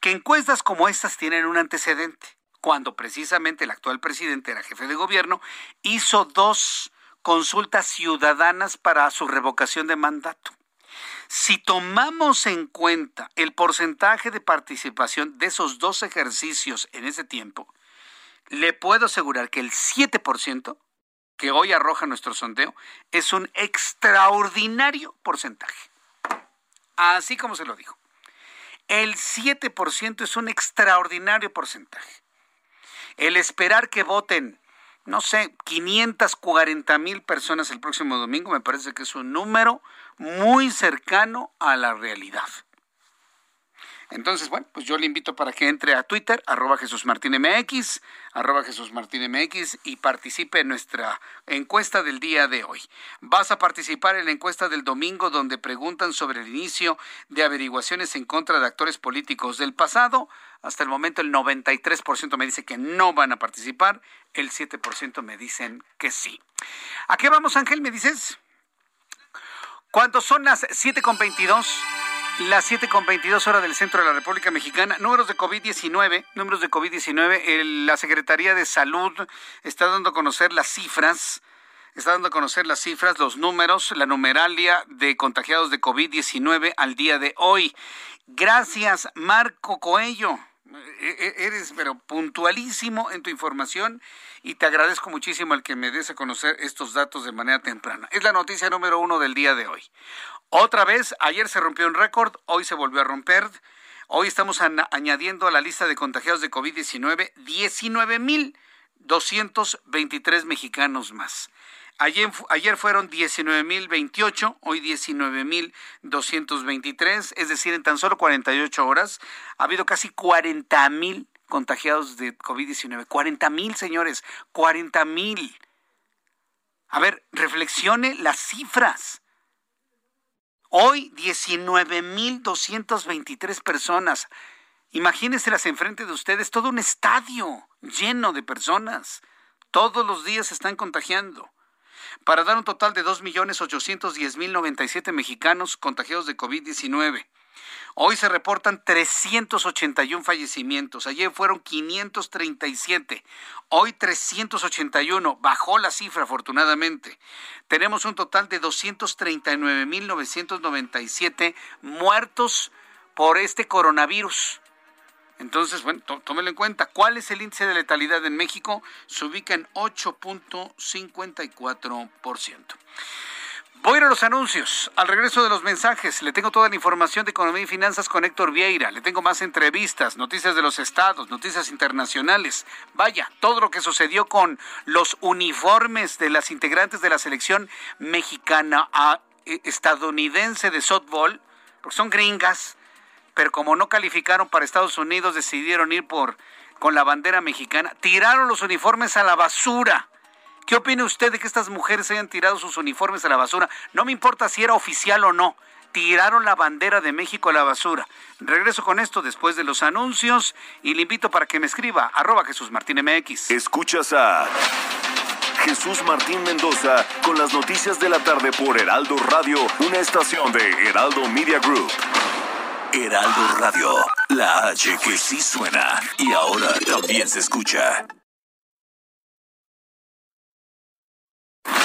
A: que encuestas como estas tienen un antecedente, cuando precisamente el actual presidente era jefe de gobierno, hizo dos consultas ciudadanas para su revocación de mandato. Si tomamos en cuenta el porcentaje de participación de esos dos ejercicios en ese tiempo, le puedo asegurar que el 7% que hoy arroja nuestro sondeo es un extraordinario porcentaje. Así como se lo dijo. El 7% es un extraordinario porcentaje. El esperar que voten, no sé, 540 mil personas el próximo domingo me parece que es un número muy cercano a la realidad. Entonces, bueno, pues yo le invito para que entre a Twitter, arroba Jesús Martín MX, arroba Jesús Martín MX y participe en nuestra encuesta del día de hoy. Vas a participar en la encuesta del domingo donde preguntan sobre el inicio de averiguaciones en contra de actores políticos del pasado. Hasta el momento el 93% me dice que no van a participar, el 7% me dicen que sí. ¿A qué vamos, Ángel? ¿Me dices? Cuando son las 7.22, las 7.22 horas del centro de la República Mexicana, números de COVID-19, números de COVID-19, la Secretaría de Salud está dando a conocer las cifras, está dando a conocer las cifras, los números, la numeralia de contagiados de COVID-19 al día de hoy. Gracias, Marco Coello. E, e, eres pero puntualísimo en tu información y te agradezco muchísimo el que me des a conocer estos datos de manera temprana. Es la noticia número uno del día de hoy. Otra vez, ayer se rompió un récord, hoy se volvió a romper. Hoy estamos añadiendo a la lista de contagiados de COVID-19 19.223 mexicanos más. Ayer, ayer fueron 19.028, hoy 19.223, es decir, en tan solo 48 horas ha habido casi 40.000 contagiados de COVID-19. 40.000, señores, 40.000. A ver, reflexione las cifras. Hoy 19.223 personas. Imagínenselas enfrente de ustedes, todo un estadio lleno de personas. Todos los días se están contagiando para dar un total de 2.810.097 mexicanos contagiados de COVID-19. Hoy se reportan 381 fallecimientos. Ayer fueron 537. Hoy 381. Bajó la cifra, afortunadamente. Tenemos un total de 239.997 muertos por este coronavirus. Entonces, bueno, tómelo en cuenta. ¿Cuál es el índice de letalidad en México? Se ubica en 8.54%. Voy a, a los anuncios. Al regreso de los mensajes, le tengo toda la información de economía y finanzas con Héctor Vieira. Le tengo más entrevistas, noticias de los estados, noticias internacionales. Vaya, todo lo que sucedió con los uniformes de las integrantes de la selección mexicana a, eh, estadounidense de softball, porque son gringas pero como no calificaron para Estados Unidos, decidieron ir por con la bandera mexicana. Tiraron los uniformes a la basura. ¿Qué opina usted de que estas mujeres hayan tirado sus uniformes a la basura? No me importa si era oficial o no. Tiraron la bandera de México a la basura. Regreso con esto después de los anuncios y le invito para que me escriba arroba Jesús Martín MX.
N: Escuchas a Jesús Martín Mendoza con las noticias de la tarde por Heraldo Radio, una estación de Heraldo Media Group. Heraldo Radio, la H que sí suena y ahora también se escucha.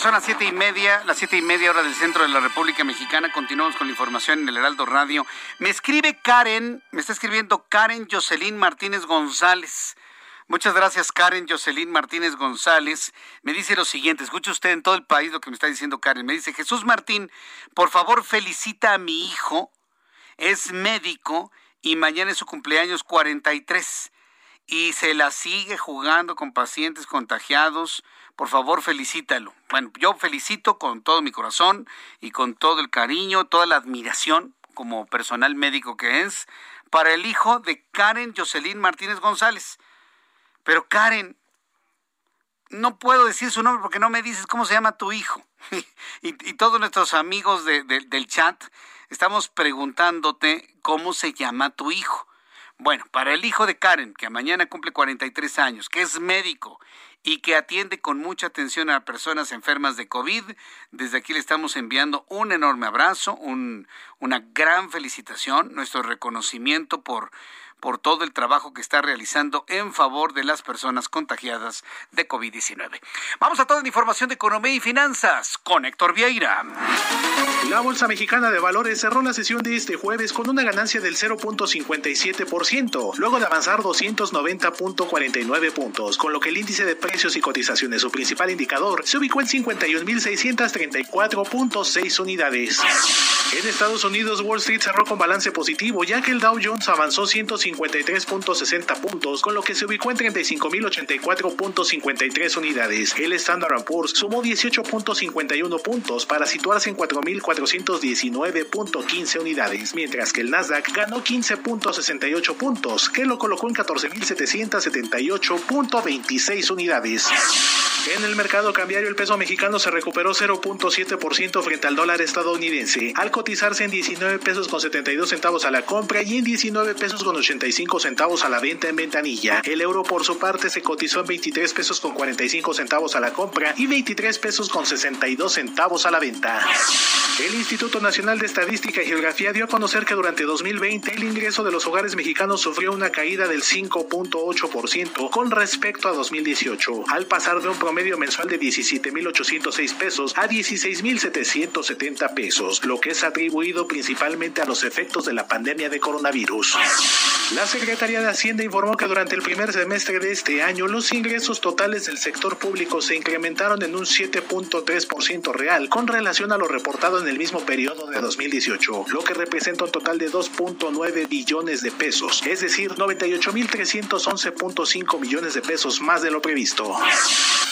A: Son las siete y media, las siete y media hora del centro de la República Mexicana. Continuamos con la información en el Heraldo Radio. Me escribe Karen, me está escribiendo Karen Jocelyn Martínez González. Muchas gracias, Karen Jocelyn Martínez González. Me dice lo siguiente, escuche usted en todo el país lo que me está diciendo Karen. Me dice, Jesús Martín, por favor felicita a mi hijo, es médico y mañana es su cumpleaños 43 y se la sigue jugando con pacientes contagiados por favor felicítalo. Bueno, yo felicito con todo mi corazón y con todo el cariño, toda la admiración como personal médico que es para el hijo de Karen Jocelyn Martínez González. Pero Karen, no puedo decir su nombre porque no me dices cómo se llama tu hijo. (laughs) y, todos nuestros amigos del chat estamos preguntándote cómo se llama tu hijo. Bueno, para el hijo de Karen, que mañana cumple 43 años, que es médico y que atiende con mucha atención a personas enfermas de COVID. Desde aquí le estamos enviando un enorme abrazo, una gran felicitación, nuestro reconocimiento por, por todo el trabajo que está realizando en favor de las personas contagiadas de COVID-19. Vamos a toda la información de economía y finanzas con Héctor Vieira.
Q: La Bolsa Mexicana de Valores cerró la sesión de este jueves con una ganancia del 0.57%, luego de avanzar 290.49 puntos, con lo que el índice de precios y cotizaciones, su principal indicador, se ubicó en 51.634.6 unidades. En Estados Unidos, Wall Street cerró con balance positivo, ya que el Dow Jones avanzó 153.60 puntos, con lo que se ubicó en 35.084.53 unidades. El Standard Poor's sumó 18.51 puntos para situarse en 4.419.15 unidades, mientras que el Nasdaq ganó 15.68 puntos, que lo colocó en 14.778.26 unidades. En el mercado cambiario el peso mexicano se recuperó 0.7% frente al dólar estadounidense, al cotizarse en 19 pesos con 72 centavos a la compra y en 19 pesos con 85 centavos a la venta en ventanilla. El euro por su parte se cotizó en 23 pesos con 45 centavos a la compra y 23 pesos con 62 centavos a la venta. El Instituto Nacional de Estadística y Geografía dio a conocer que durante 2020 el ingreso de los hogares mexicanos sufrió una caída del 5.8% con respecto a 2018, al pasar de un promedio mensual de 17.806 pesos a 16.770 pesos, lo que es atribuido principalmente a los efectos de la pandemia de coronavirus. La Secretaría de Hacienda informó que durante el primer semestre de este año los ingresos totales del sector público se incrementaron en un 7.3% real con relación a lo reportado en el mismo periodo de 2018, lo que representa un total de 2.9 billones de pesos, es decir, 98.311.5 millones de pesos más de lo previsto.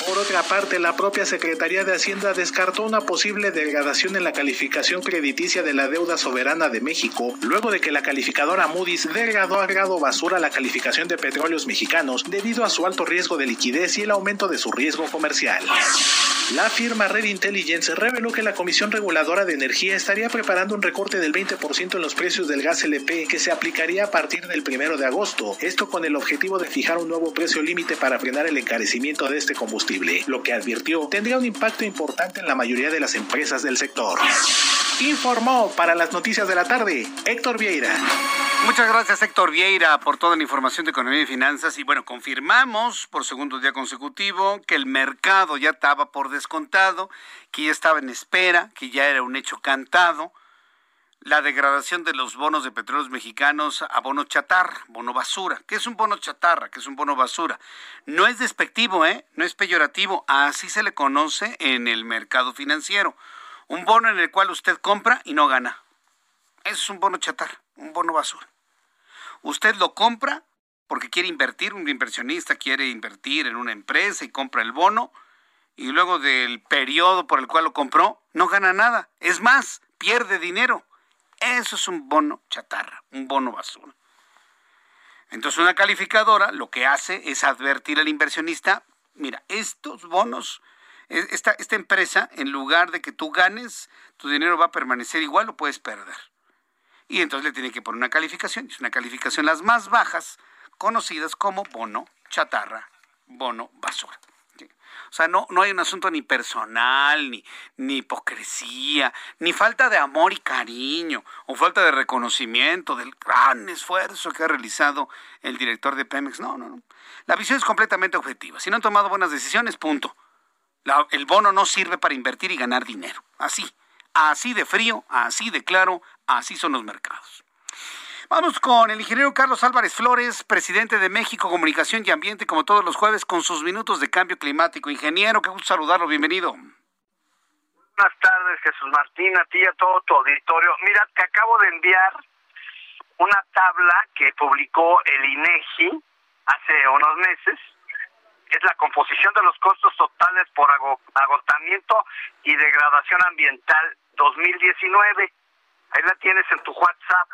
Q: Por otra parte, la propia Secretaría de Hacienda descartó una posible degradación en la calificación crediticia de la deuda soberana de México, luego de que la calificadora Moody's degradó a grado basura la calificación de petróleos mexicanos debido a su alto riesgo de liquidez y el aumento de su riesgo comercial. La firma Red Intelligence reveló que la Comisión Reguladora de Energía estaría preparando un recorte del 20% en los precios del gas LP que se aplicaría a partir del 1 de agosto, esto con el objetivo de fijar un nuevo precio límite para frenar el encarecimiento de este combustible lo que advirtió tendría un impacto importante en la mayoría de las empresas del sector. Informó para las noticias de la tarde Héctor Vieira.
A: Muchas gracias Héctor Vieira por toda la información de economía y finanzas y bueno, confirmamos por segundo día consecutivo que el mercado ya estaba por descontado, que ya estaba en espera, que ya era un hecho cantado la degradación de los bonos de petróleos mexicanos a bono chatarra, bono basura. ¿Qué es un bono chatarra? ¿Qué es un bono basura? No es despectivo, ¿eh? No es peyorativo. Así se le conoce en el mercado financiero. Un bono en el cual usted compra y no gana. Es un bono chatarra, un bono basura. Usted lo compra porque quiere invertir, un inversionista quiere invertir en una empresa y compra el bono y luego del periodo por el cual lo compró, no gana nada. Es más, pierde dinero. Eso es un bono chatarra, un bono basura. Entonces una calificadora lo que hace es advertir al inversionista, mira, estos bonos, e, esta, esta empresa, en lugar de que tú ganes, tu dinero va a permanecer igual o puedes perder. Y entonces le tiene que poner una calificación, es una calificación las más bajas, conocidas como bono chatarra, bono basura. O sea, no, no hay un asunto ni personal, ni, ni hipocresía, ni falta de amor y cariño, o falta de reconocimiento del gran esfuerzo que ha realizado el director de Pemex. No, no, no. La visión es completamente objetiva. Si no han tomado buenas decisiones, punto. el bono no sirve para invertir y ganar dinero. Así, así de frío, así de claro, así son los mercados. Vamos con el ingeniero Carlos Álvarez Flores, presidente de México Comunicación y Ambiente, como todos los jueves, con sus minutos de cambio climático. Ingeniero, qué gusto saludarlo, bienvenido.
R: Buenas tardes, Jesús Martín, a ti y a todo tu auditorio. Mira, te acabo de enviar una tabla que publicó el INEGI hace unos meses. Es la composición de los costos totales por agotamiento y degradación ambiental 2019. Ahí la tienes en tu WhatsApp.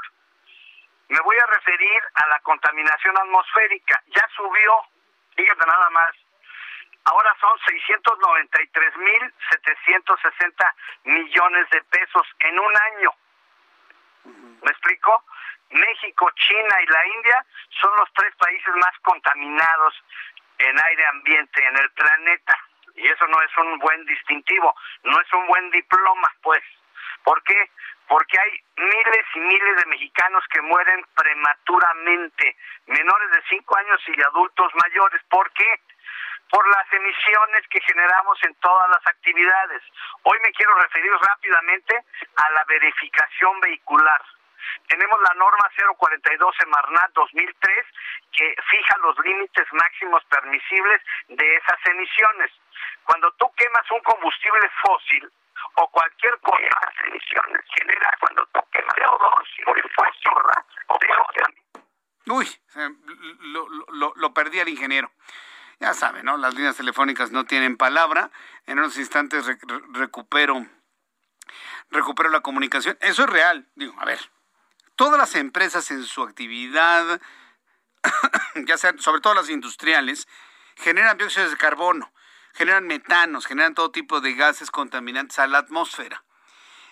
R: Me voy a referir a la contaminación atmosférica. Ya subió, fíjate nada más, ahora son 693.760 millones de pesos en un año. ¿Me explico? México, China y la India son los tres países más contaminados en aire ambiente en el planeta. Y eso no es un buen distintivo, no es un buen diploma, pues. ¿Por qué? porque hay miles y miles de mexicanos que mueren prematuramente, menores de 5 años y adultos mayores. ¿Por qué? por las emisiones que generamos en todas las actividades. Hoy me quiero referir rápidamente a la verificación vehicular. Tenemos la norma 042 Semarnat 2003 que fija los límites máximos permisibles de esas emisiones. Cuando tú quemas un combustible fósil o cualquier cosa, las emisiones genera cuando tú quemas CO2 o el fósil, ¿verdad? O
A: Uy, lo, lo, lo perdí al ingeniero. Ya saben, ¿no? Las líneas telefónicas no tienen palabra. En unos instantes recupero recupero la comunicación. Eso es real. Digo, a ver, todas las empresas en su actividad, (coughs) ya sean, sobre todo las industriales, generan dióxido de carbono, generan metanos, generan todo tipo de gases contaminantes a la atmósfera.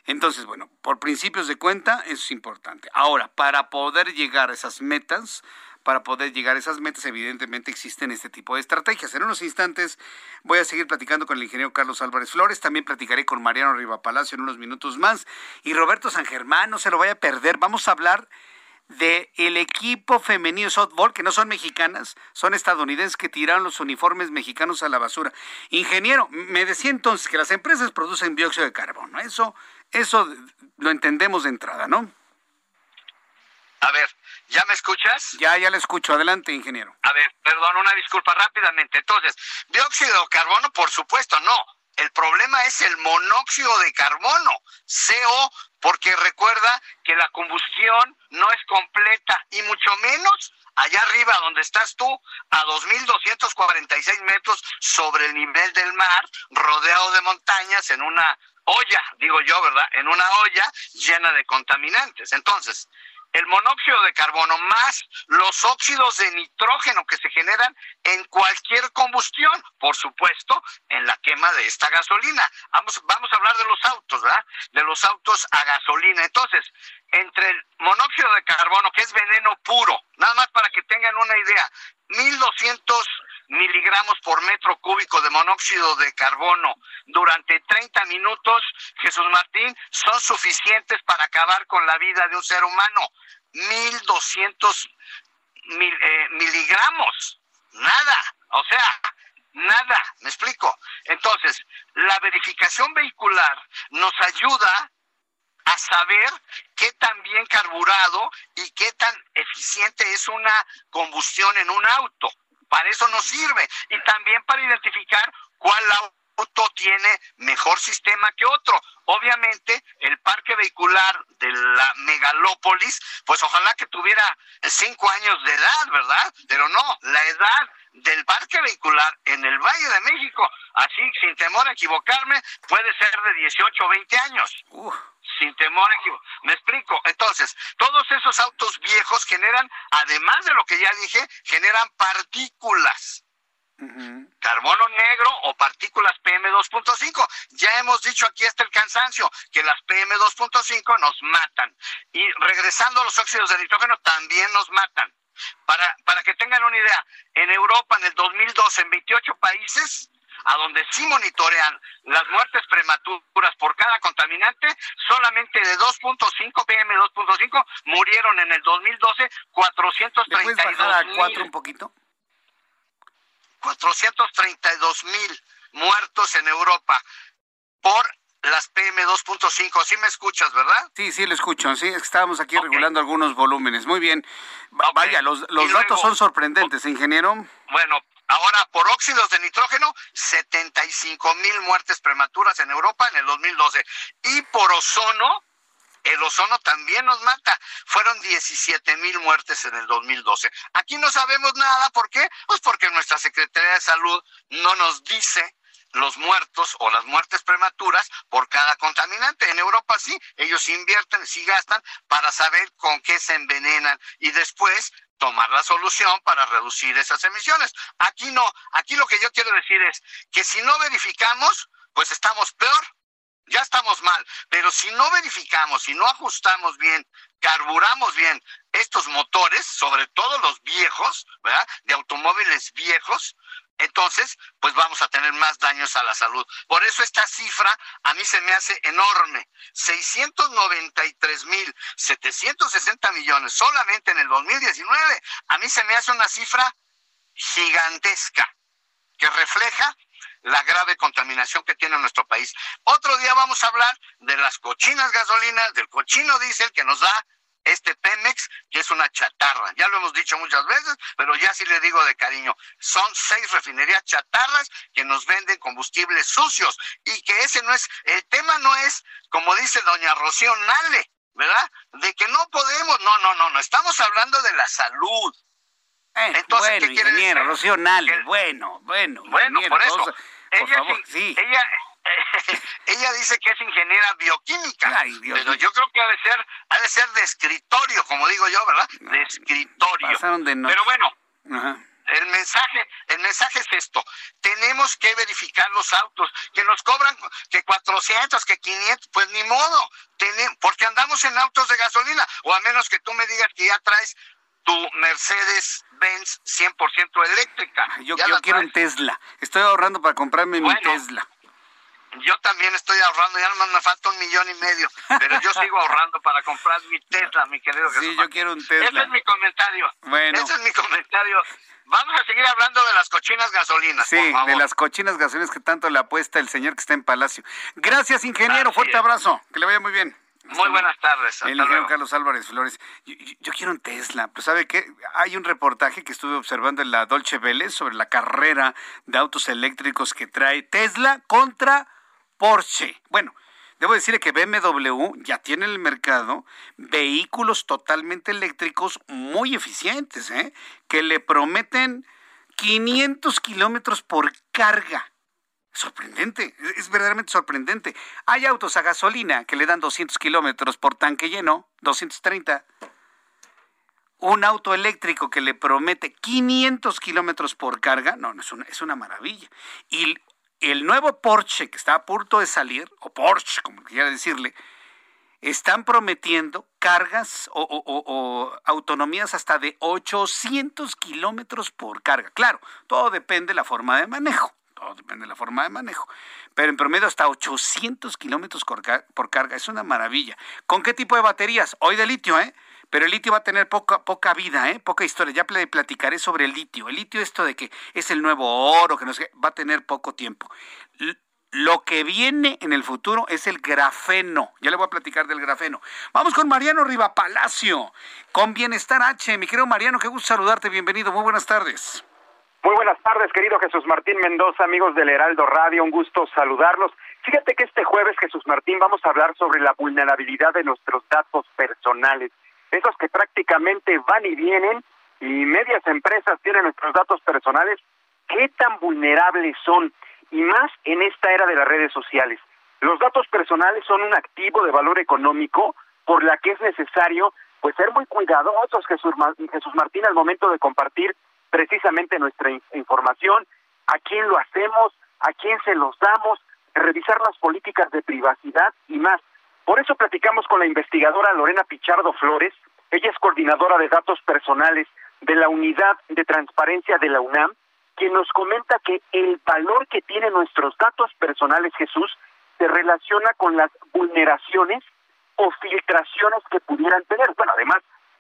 A: Entonces, bueno, por principios de cuenta, eso es importante. Ahora, para poder llegar a esas metas, para poder llegar a esas metas, evidentemente existen este tipo de estrategias. En unos instantes voy a seguir platicando con el ingeniero Carlos Álvarez Flores, también platicaré con Mariano Riva Palacio en unos minutos más y Roberto San Germán, no se lo vaya a perder. Vamos a hablar de el equipo femenino softball, que no son mexicanas, son estadounidenses que tiraron los uniformes mexicanos a la basura. Ingeniero, me decía entonces que las empresas producen dióxido de carbono. Eso, eso lo entendemos de entrada, ¿no?
R: A ver, ¿Ya me escuchas?
A: Ya, ya le escucho. Adelante, ingeniero.
R: A ver, perdón, una disculpa rápidamente. Entonces, dióxido de carbono, por supuesto, no. El problema es el monóxido de carbono, CO, porque recuerda que la combustión no es completa y mucho menos allá arriba donde estás tú, a 2.246 metros sobre el nivel del mar, rodeado de montañas en una olla, digo yo, ¿verdad? En una olla llena de contaminantes. Entonces, el monóxido de carbono más los óxidos de nitrógeno que se generan en cualquier combustión, por supuesto, en la quema de esta gasolina. Vamos, vamos a hablar de los autos, ¿verdad? De los autos a gasolina. Entonces, entre el monóxido de carbono, que es veneno puro, nada más para que tengan una idea, 1200 miligramos por metro cúbico de monóxido de carbono durante 30 minutos, Jesús Martín, son suficientes para acabar con la vida de un ser humano. 1200 mil, eh, miligramos. Nada. O sea, nada. ¿Me explico? Entonces, la verificación vehicular nos ayuda a saber qué tan bien carburado y qué tan eficiente es una combustión en un auto. Para eso nos sirve. Y también para identificar cuál auto tiene mejor sistema que otro. Obviamente, el parque vehicular de la megalópolis, pues ojalá que tuviera cinco años de edad, ¿verdad? Pero no, la edad del parque vehicular en el Valle de México, así sin temor a equivocarme, puede ser de 18 o 20 años sin temor a Me explico. Entonces, todos esos autos viejos generan, además de lo que ya dije, generan partículas. Carbono negro o partículas PM2.5. Ya hemos dicho aquí hasta el cansancio que las PM2.5 nos matan. Y regresando a los óxidos de nitrógeno, también nos matan. Para, para que tengan una idea, en Europa en el 2012, en 28 países, a donde sí monitorean las muertes prematuras por cada contaminante, solamente de 2.5 PM 2.5 murieron en el 2012 432 ¿Le
A: bajar a 4 un poquito?
R: 432 mil muertos en Europa por las PM2.5. Sí me escuchas, ¿verdad?
A: Sí, sí, le escucho. Sí, estábamos aquí regulando algunos volúmenes. Muy bien. Vaya, los, los datos son sorprendentes, ingeniero.
R: Bueno, Ahora, por óxidos de nitrógeno, 75 mil muertes prematuras en Europa en el 2012. Y por ozono, el ozono también nos mata. Fueron 17 mil muertes en el 2012. Aquí no sabemos nada. ¿Por qué? Pues porque nuestra Secretaría de Salud no nos dice los muertos o las muertes prematuras por cada contaminante. En Europa sí, ellos invierten, sí gastan para saber con qué se envenenan y después tomar la solución para reducir esas emisiones. Aquí no, aquí lo que yo quiero decir es que si no verificamos, pues estamos peor, ya estamos mal, pero si no verificamos, si no ajustamos bien, carburamos bien estos motores, sobre todo los viejos, ¿verdad? De automóviles viejos, entonces, pues vamos a tener más daños a la salud. Por eso esta cifra a mí se me hace enorme. 693 mil 760 millones solamente en el 2019. A mí se me hace una cifra gigantesca que refleja la grave contaminación que tiene nuestro país. Otro día vamos a hablar de las cochinas gasolinas, del cochino diésel que nos da este Pemex, que es una chatarra. Ya lo hemos dicho muchas veces, pero ya sí le digo de cariño. Son seis refinerías chatarras que nos venden combustibles sucios y que ese no es, el tema no es, como dice doña Rocío Nale, ¿verdad? De que no podemos, no, no, no, no, estamos hablando de la salud.
A: Eh, Entonces, bueno, ¿qué decir? Rocío Nale, bueno, bueno.
R: Bueno, por eso. por ella, favor, sí. ella (laughs) ella dice que es ingeniera bioquímica, pero yo creo que ha de ser, ha de ser de escritorio, como digo yo, ¿verdad? de escritorio. Pero bueno, el mensaje, el mensaje es esto: tenemos que verificar los autos que nos cobran que 400, que 500, pues ni modo, porque andamos en autos de gasolina, o a menos que tú me digas que ya traes tu Mercedes Benz 100% eléctrica.
A: Yo, quiero un Tesla. Estoy ahorrando para comprarme mi Tesla
R: yo también estoy ahorrando, ya nomás me falta un millón y medio, pero yo sigo ahorrando para comprar mi Tesla, mi querido
A: Jesús. Sí, yo quiero un Tesla.
R: Ese es mi comentario. Bueno. Ese es mi comentario. Vamos a seguir hablando de las cochinas gasolinas.
A: Sí, de las cochinas gasolinas que tanto le apuesta el señor que está en Palacio. Gracias, ingeniero. Fuerte abrazo. Que le vaya muy bien.
R: muy buenas tardes.
A: el ingeniero Carlos Álvarez Flores. Yo, quiero un Tesla, pero ¿sabe qué? Hay un reportaje que estuve observando en la Dolce Vélez sobre la carrera de autos eléctricos que trae Tesla contra Porsche. Bueno, debo decirle que BMW ya tiene en el mercado vehículos totalmente eléctricos muy eficientes, ¿eh? que le prometen 500 kilómetros por carga. Sorprendente, es verdaderamente sorprendente. Hay autos a gasolina que le dan 200 kilómetros por tanque lleno, 230. Un auto eléctrico que le promete 500 kilómetros por carga, no, no es una, es una maravilla. Y el nuevo Porsche que está a punto de salir, o Porsche, como quiera decirle, están prometiendo cargas o, autonomías hasta de 800 kilómetros por carga. Claro, todo depende de la forma de manejo. Todo depende de la forma de manejo. Pero en promedio hasta 800 kilómetros por carga. Es una maravilla. ¿Con qué tipo de baterías? Hoy de litio, ¿eh? Pero el litio va a tener poca, poca vida, ¿eh? poca historia. Ya platicaré sobre el litio. El litio, esto de que es el nuevo oro, que no sé, va a tener poco tiempo. Lo que viene en el futuro es el grafeno. Ya le voy a platicar del grafeno. Vamos con Mariano Riva Palacio, con Bienestar H. Mi querido Mariano, qué gusto saludarte. Bienvenido. Muy buenas tardes.
S: Muy buenas tardes, querido Jesús Martín Mendoza, amigos del Heraldo Radio. Un gusto saludarlos. Fíjate que este jueves, Jesús Martín, vamos a hablar sobre la vulnerabilidad de nuestros datos personales esos que prácticamente van y vienen y medias empresas tienen nuestros datos personales, ¿qué tan vulnerables son? Y más en esta era de las redes sociales. Los datos personales son un activo de valor económico por la que es necesario pues ser muy cuidadosos, Jesús, Jesús Martín, al momento de compartir precisamente nuestra información, a quién lo hacemos, a quién se los damos, revisar las políticas de privacidad y más. Por eso platicamos con la investigadora Lorena Pichardo Flores. Ella es coordinadora de datos personales de la Unidad de Transparencia de la UNAM, quien nos comenta que el valor que tienen nuestros datos personales, Jesús, se relaciona con las vulneraciones o filtraciones que pudieran tener. Bueno, además,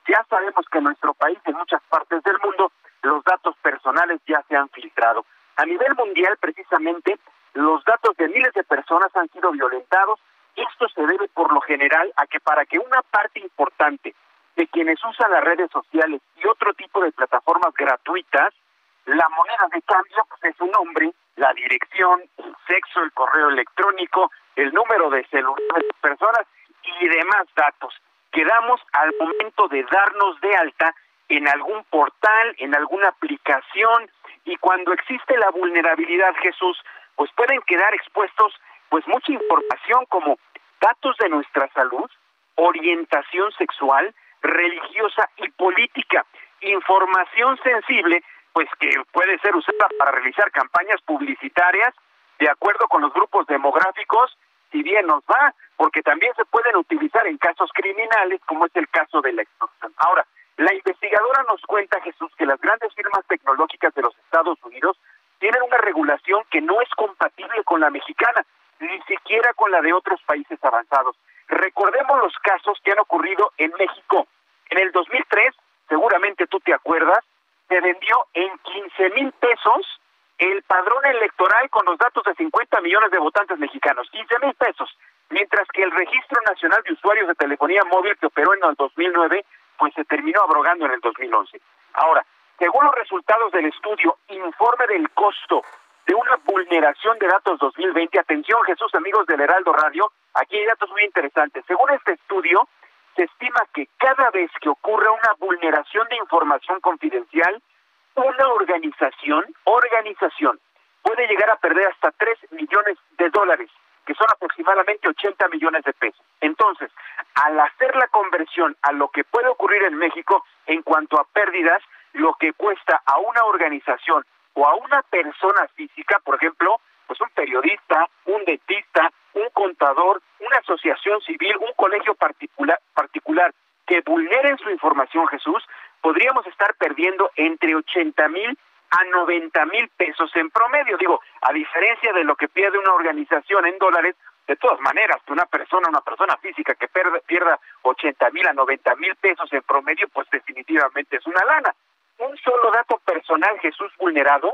S: ya sabemos que en nuestro país, en muchas partes del mundo, los datos personales ya se han filtrado. A nivel mundial, precisamente, los datos de miles de personas han sido violentados esto se debe por lo general a que para que una parte importante de quienes usan las redes sociales y otro tipo de plataformas gratuitas, la moneda de cambio pues, es un nombre, la dirección, el sexo, el correo electrónico, el número de celular de las personas y demás datos. Que damos al momento de darnos de alta en algún portal, en alguna aplicación y cuando existe la vulnerabilidad, Jesús, pues pueden quedar expuestos pues mucha información como datos de nuestra salud, orientación sexual, religiosa y política, información sensible, pues que puede ser usada para realizar campañas publicitarias de acuerdo con los grupos demográficos, si bien nos va, porque también se pueden utilizar en casos criminales, como es el caso de la extorsión. Ahora, la investigadora nos cuenta, Jesús, que las grandes firmas tecnológicas de los Estados Unidos tienen una regulación que no es compatible con la mexicana ni siquiera con la de otros países avanzados. Recordemos los casos que han ocurrido en México. En el 2003, seguramente tú te acuerdas, se vendió en 15 mil pesos el padrón electoral con los datos de 50 millones de votantes mexicanos, 15 mil pesos, mientras que el Registro Nacional de Usuarios de Telefonía Móvil que operó en el 2009, pues se terminó abrogando en el 2011. Ahora, según los resultados del estudio Informe del Costo de una vulneración de datos 2020, atención Jesús amigos del Heraldo Radio, aquí hay datos muy interesantes. Según este estudio, se estima que cada vez que ocurra una vulneración de información confidencial, una organización, organización, puede llegar a perder hasta 3 millones de dólares, que son aproximadamente 80 millones de pesos. Entonces, al hacer la conversión a lo que puede ocurrir en México en cuanto a pérdidas, lo que cuesta a una organización o a una persona física, por ejemplo, pues un periodista, un dentista, un contador, una asociación civil, un colegio particular, particular que vulneren su información, Jesús, podríamos estar perdiendo entre 80 mil a 90 mil pesos en promedio. Digo, a diferencia de lo que pierde una organización en dólares, de todas maneras, que una persona, una persona física que pierda, pierda 80 mil a 90 mil pesos en promedio, pues definitivamente es una lana. Un solo dato personal, Jesús vulnerado,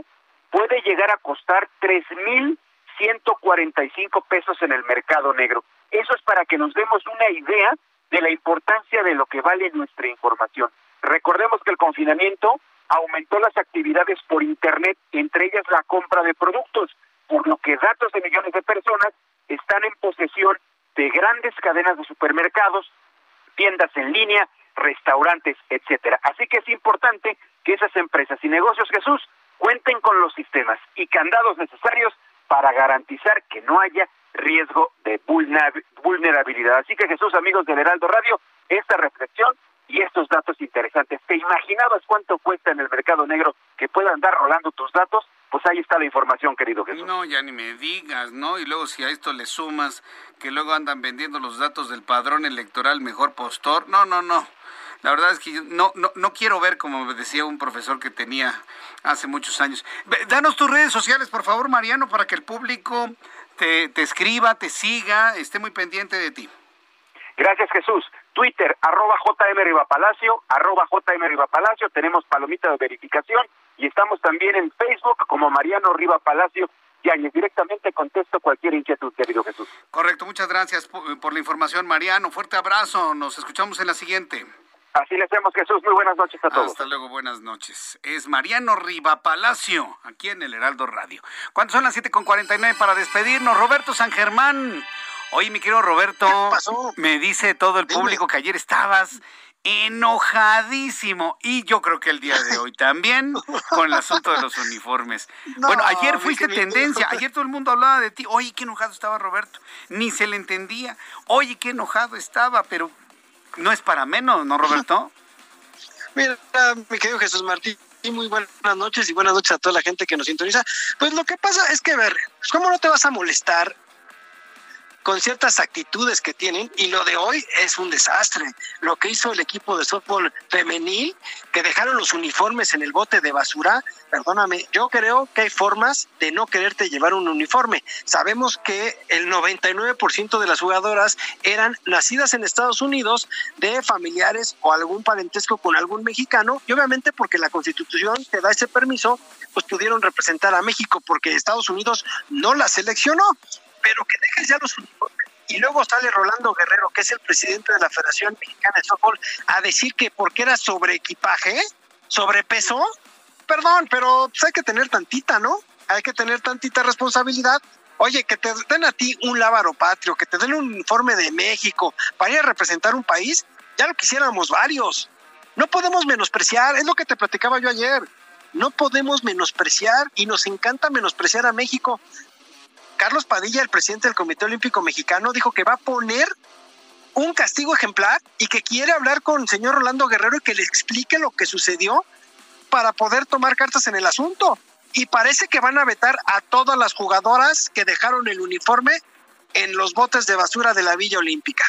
S: puede llegar a costar tres mil 145 pesos en el mercado negro. Eso es para que nos demos una idea de la importancia de lo que vale nuestra información. Recordemos que el confinamiento aumentó las actividades por Internet, entre ellas la compra de productos, por lo que datos de millones de personas están en posesión de grandes cadenas de supermercados, tiendas en línea, restaurantes, etcétera. Así que es importante que esas empresas y negocios, Jesús, cuenten con los sistemas y candados necesarios para garantizar que no haya riesgo de vulnerabilidad. Así que Jesús, amigos del Heraldo Radio, esta reflexión y estos datos interesantes. ¿Te imaginabas cuánto cuesta en el mercado negro que puedan andar rolando tus datos? Pues ahí está la información, querido Jesús.
A: No, ya ni me digas, ¿no? Y luego si a esto le sumas que luego andan vendiendo los datos del padrón electoral mejor postor, no, no, no. La verdad es que no, no, no quiero ver, como decía un profesor que tenía hace muchos años. Danos tus redes sociales, por favor, Mariano, para que el público te, te escriba, te siga, esté muy pendiente de ti.
S: Gracias, Jesús. Twitter, arroba JM Rivapalacio, arroba JM Rivapalacio, tenemos palomita de verificación y estamos también en Facebook como Mariano Riva Palacio directamente contesto cualquier inquietud, querido Jesús.
A: Correcto, muchas gracias por la información, Mariano. Fuerte abrazo, nos escuchamos en la siguiente.
S: Así le hacemos, Jesús. Muy buenas noches a todos.
A: Hasta luego, buenas noches. Es Mariano Riva Palacio, aquí en el Heraldo Radio. ¿Cuántos son las 7.49 para despedirnos? Roberto San Germán. Oye, mi querido Roberto, me dice todo el público que ayer estabas enojadísimo y yo creo que el día de hoy también con el asunto de los uniformes. (laughs) bueno, ayer fuiste tendencia, ayer todo el mundo hablaba de ti. Oye, qué enojado estaba Roberto, ni se le entendía. Oye, qué enojado estaba, pero no es para menos, ¿no, Roberto? (laughs)
T: Mira, mi querido Jesús Martín, muy buenas noches y buenas noches a toda la gente que nos sintoniza. Pues lo que pasa es que, a ver, ¿cómo no te vas a molestar con ciertas actitudes que tienen y lo de hoy es un desastre. Lo que hizo el equipo de softball femenil, que dejaron los uniformes en el bote de basura, perdóname, yo creo que hay formas de no quererte llevar un uniforme. Sabemos que el 99% de las jugadoras eran nacidas en Estados Unidos de familiares o algún parentesco con algún mexicano y obviamente porque la constitución te da ese permiso, pues pudieron representar a México porque Estados Unidos no la seleccionó pero que dejes ya los uniformes. Y luego sale Rolando Guerrero, que es el presidente de la Federación Mexicana de Softball, a decir que porque era sobre equipaje, sobrepeso, perdón, pero pues hay que tener tantita, ¿no? Hay que tener tantita responsabilidad. Oye, que te den a ti un lábaro patrio, que te den un informe de México para ir a representar un país, ya lo quisiéramos varios. No podemos menospreciar, es lo que te platicaba yo ayer. No podemos menospreciar y nos encanta menospreciar a México. Carlos Padilla, el presidente del Comité Olímpico Mexicano, dijo que va a poner un castigo ejemplar y que quiere hablar con el señor Rolando Guerrero y que le explique lo que sucedió para poder tomar cartas en el asunto. Y parece que van a vetar a todas las jugadoras que dejaron el uniforme en los botes de basura de la Villa Olímpica.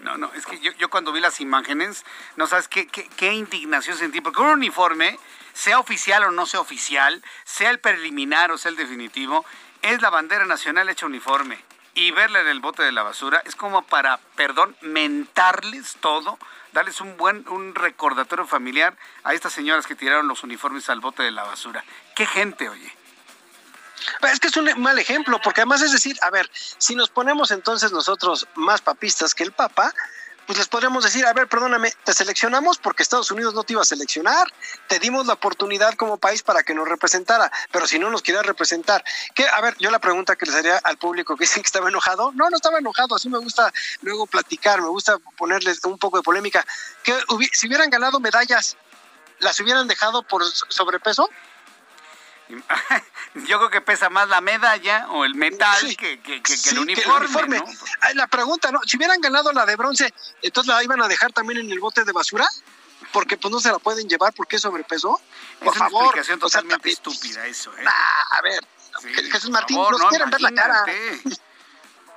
A: No, no, es que yo, cuando vi las imágenes, no sabes qué, qué, qué indignación sentí, porque un uniforme, sea oficial o no sea oficial, sea el preliminar o sea el definitivo, es la bandera nacional hecha uniforme. y verla en el bote de la basura es como para, perdón, mentarles todo, darles un buen un recordatorio familiar a estas señoras que tiraron los uniformes al bote de la basura. Qué gente, oye.
T: Es que es un mal ejemplo, porque además es decir, a ver, si nos ponemos entonces nosotros más papistas que el Papa, pues les podríamos decir, a ver, perdóname, te seleccionamos porque Estados Unidos no te iba a seleccionar, te dimos la oportunidad como país para que nos representara, pero si no nos quería representar, que, a ver, yo la pregunta que les haría al público que dicen que estaba enojado, no, no estaba enojado, así me gusta luego platicar, me gusta ponerles un poco de polémica, que si hubieran ganado medallas, ¿las hubieran dejado por sobrepeso? (laughs)
A: Yo creo que pesa más la medalla o el metal que, el uniforme.
T: La pregunta, ¿no? Si hubieran ganado la de bronce, entonces la iban a dejar también en el bote de basura, porque pues no se la pueden llevar porque es sobrepeso. Por
A: es
T: favor.
A: Explicación totalmente estúpida eso, ¿eh?
T: a ver, Jesús Martín, nos quieren ver la cara. (laughs)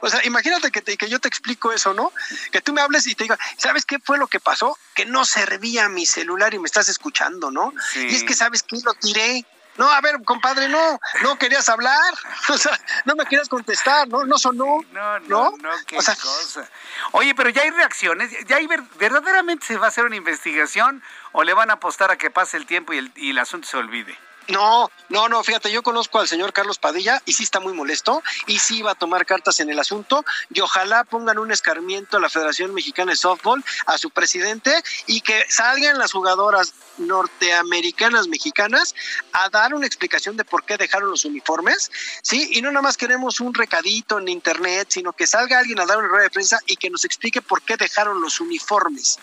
T: O sea, imagínate que, que yo te explico eso, ¿no? Que tú me hables y te diga, ¿sabes qué fue lo que pasó? Que no servía mi celular y me estás escuchando, ¿no? Y es que, ¿sabes qué? Lo tiré no, a ver, compadre, no, no querías hablar, (laughs) o sea, no me querías contestar, no, no sonó.
A: No, no, no, qué cosa. Oye, pero ya hay reacciones, ya hay verdaderamente se va a hacer una investigación o le van a apostar a que pase el tiempo y el, y el asunto se olvide.
T: No, no, no, fíjate, yo conozco al señor Carlos Padilla y sí está muy molesto y sí va a tomar cartas en el asunto y ojalá pongan un escarmiento a la Federación Mexicana de Softball, a su presidente y que salgan las jugadoras norteamericanas mexicanas a dar una explicación de por qué dejaron los uniformes, ¿sí? Y no nada más queremos un recadito en internet, sino que salga alguien a dar una rueda de prensa y que nos explique por qué dejaron los uniformes.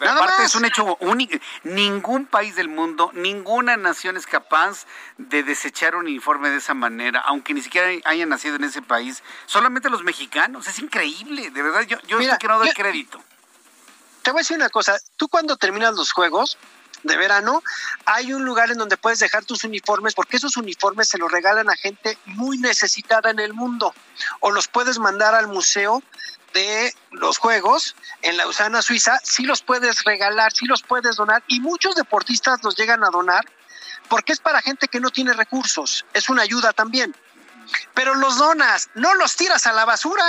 A: Aparte es un hecho único. Ningún país del mundo, ninguna nación es capaz de desechar un uniforme de esa manera, aunque ni siquiera hayan nacido en ese país. Solamente los mexicanos. Es increíble, de verdad. Yo, yo que no doy crédito.
T: Te voy a decir una cosa. Tú cuando terminas los juegos de verano, hay un lugar en donde puedes dejar tus uniformes, porque esos uniformes se los regalan a gente muy necesitada en el mundo, o los puedes mandar al museo de los juegos en Lausana, Suiza, sí los puedes regalar, sí los puedes donar y muchos deportistas los llegan a donar porque es para gente que no tiene recursos, es una ayuda también. Pero los donas, no los tiras a la basura.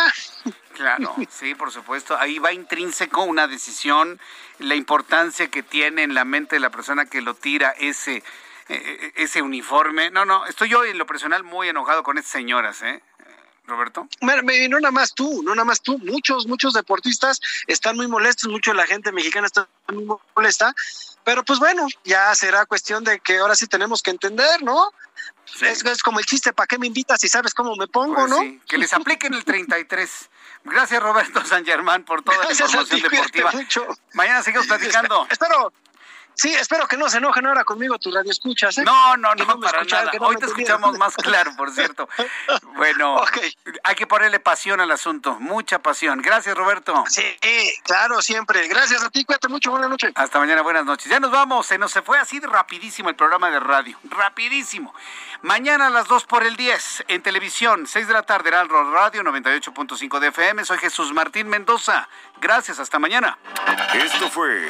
A: Claro, (laughs) sí, por supuesto. Ahí va intrínseco una decisión, la importancia que tiene en la mente de la persona que lo tira ese, eh, eh, ese uniforme. No, no, estoy yo en lo personal muy enojado con estas señoras, ¿eh? Roberto?
T: no nada más tú, no nada más tú. Muchos, muchos deportistas están muy molestos, mucho de la gente mexicana está muy molesta. Pero pues bueno, ya será cuestión de que ahora sí tenemos que entender, ¿no? Es, como el chiste, ¿para qué me invitas si sabes cómo me pongo, pues no? Sí.
A: Que les apliquen el 33. Gracias, Roberto San Germán, por toda la información deportiva. Mañana seguimos platicando.
T: Espero, Sí, espero que no se enojen ahora conmigo tus radioescuchas. ¿eh?
A: No, no, no, para nada. Hoy te escuchamos más (laughs) claro, por cierto. Bueno, hay que ponerle pasión al asunto, mucha pasión. Gracias, Roberto.
T: Sí, claro, siempre. Gracias a ti, cuídate mucho, buenas noches.
A: Hasta mañana, buenas noches. Ya nos vamos, se nos se fue así rapidísimo el programa de radio, rapidísimo. Mañana a las 2 por el 10 en televisión, 6 de la tarde, Heraldo Radio 98.5 de FM. Soy Jesús Martín Mendoza. Gracias, hasta mañana.
N: Esto fue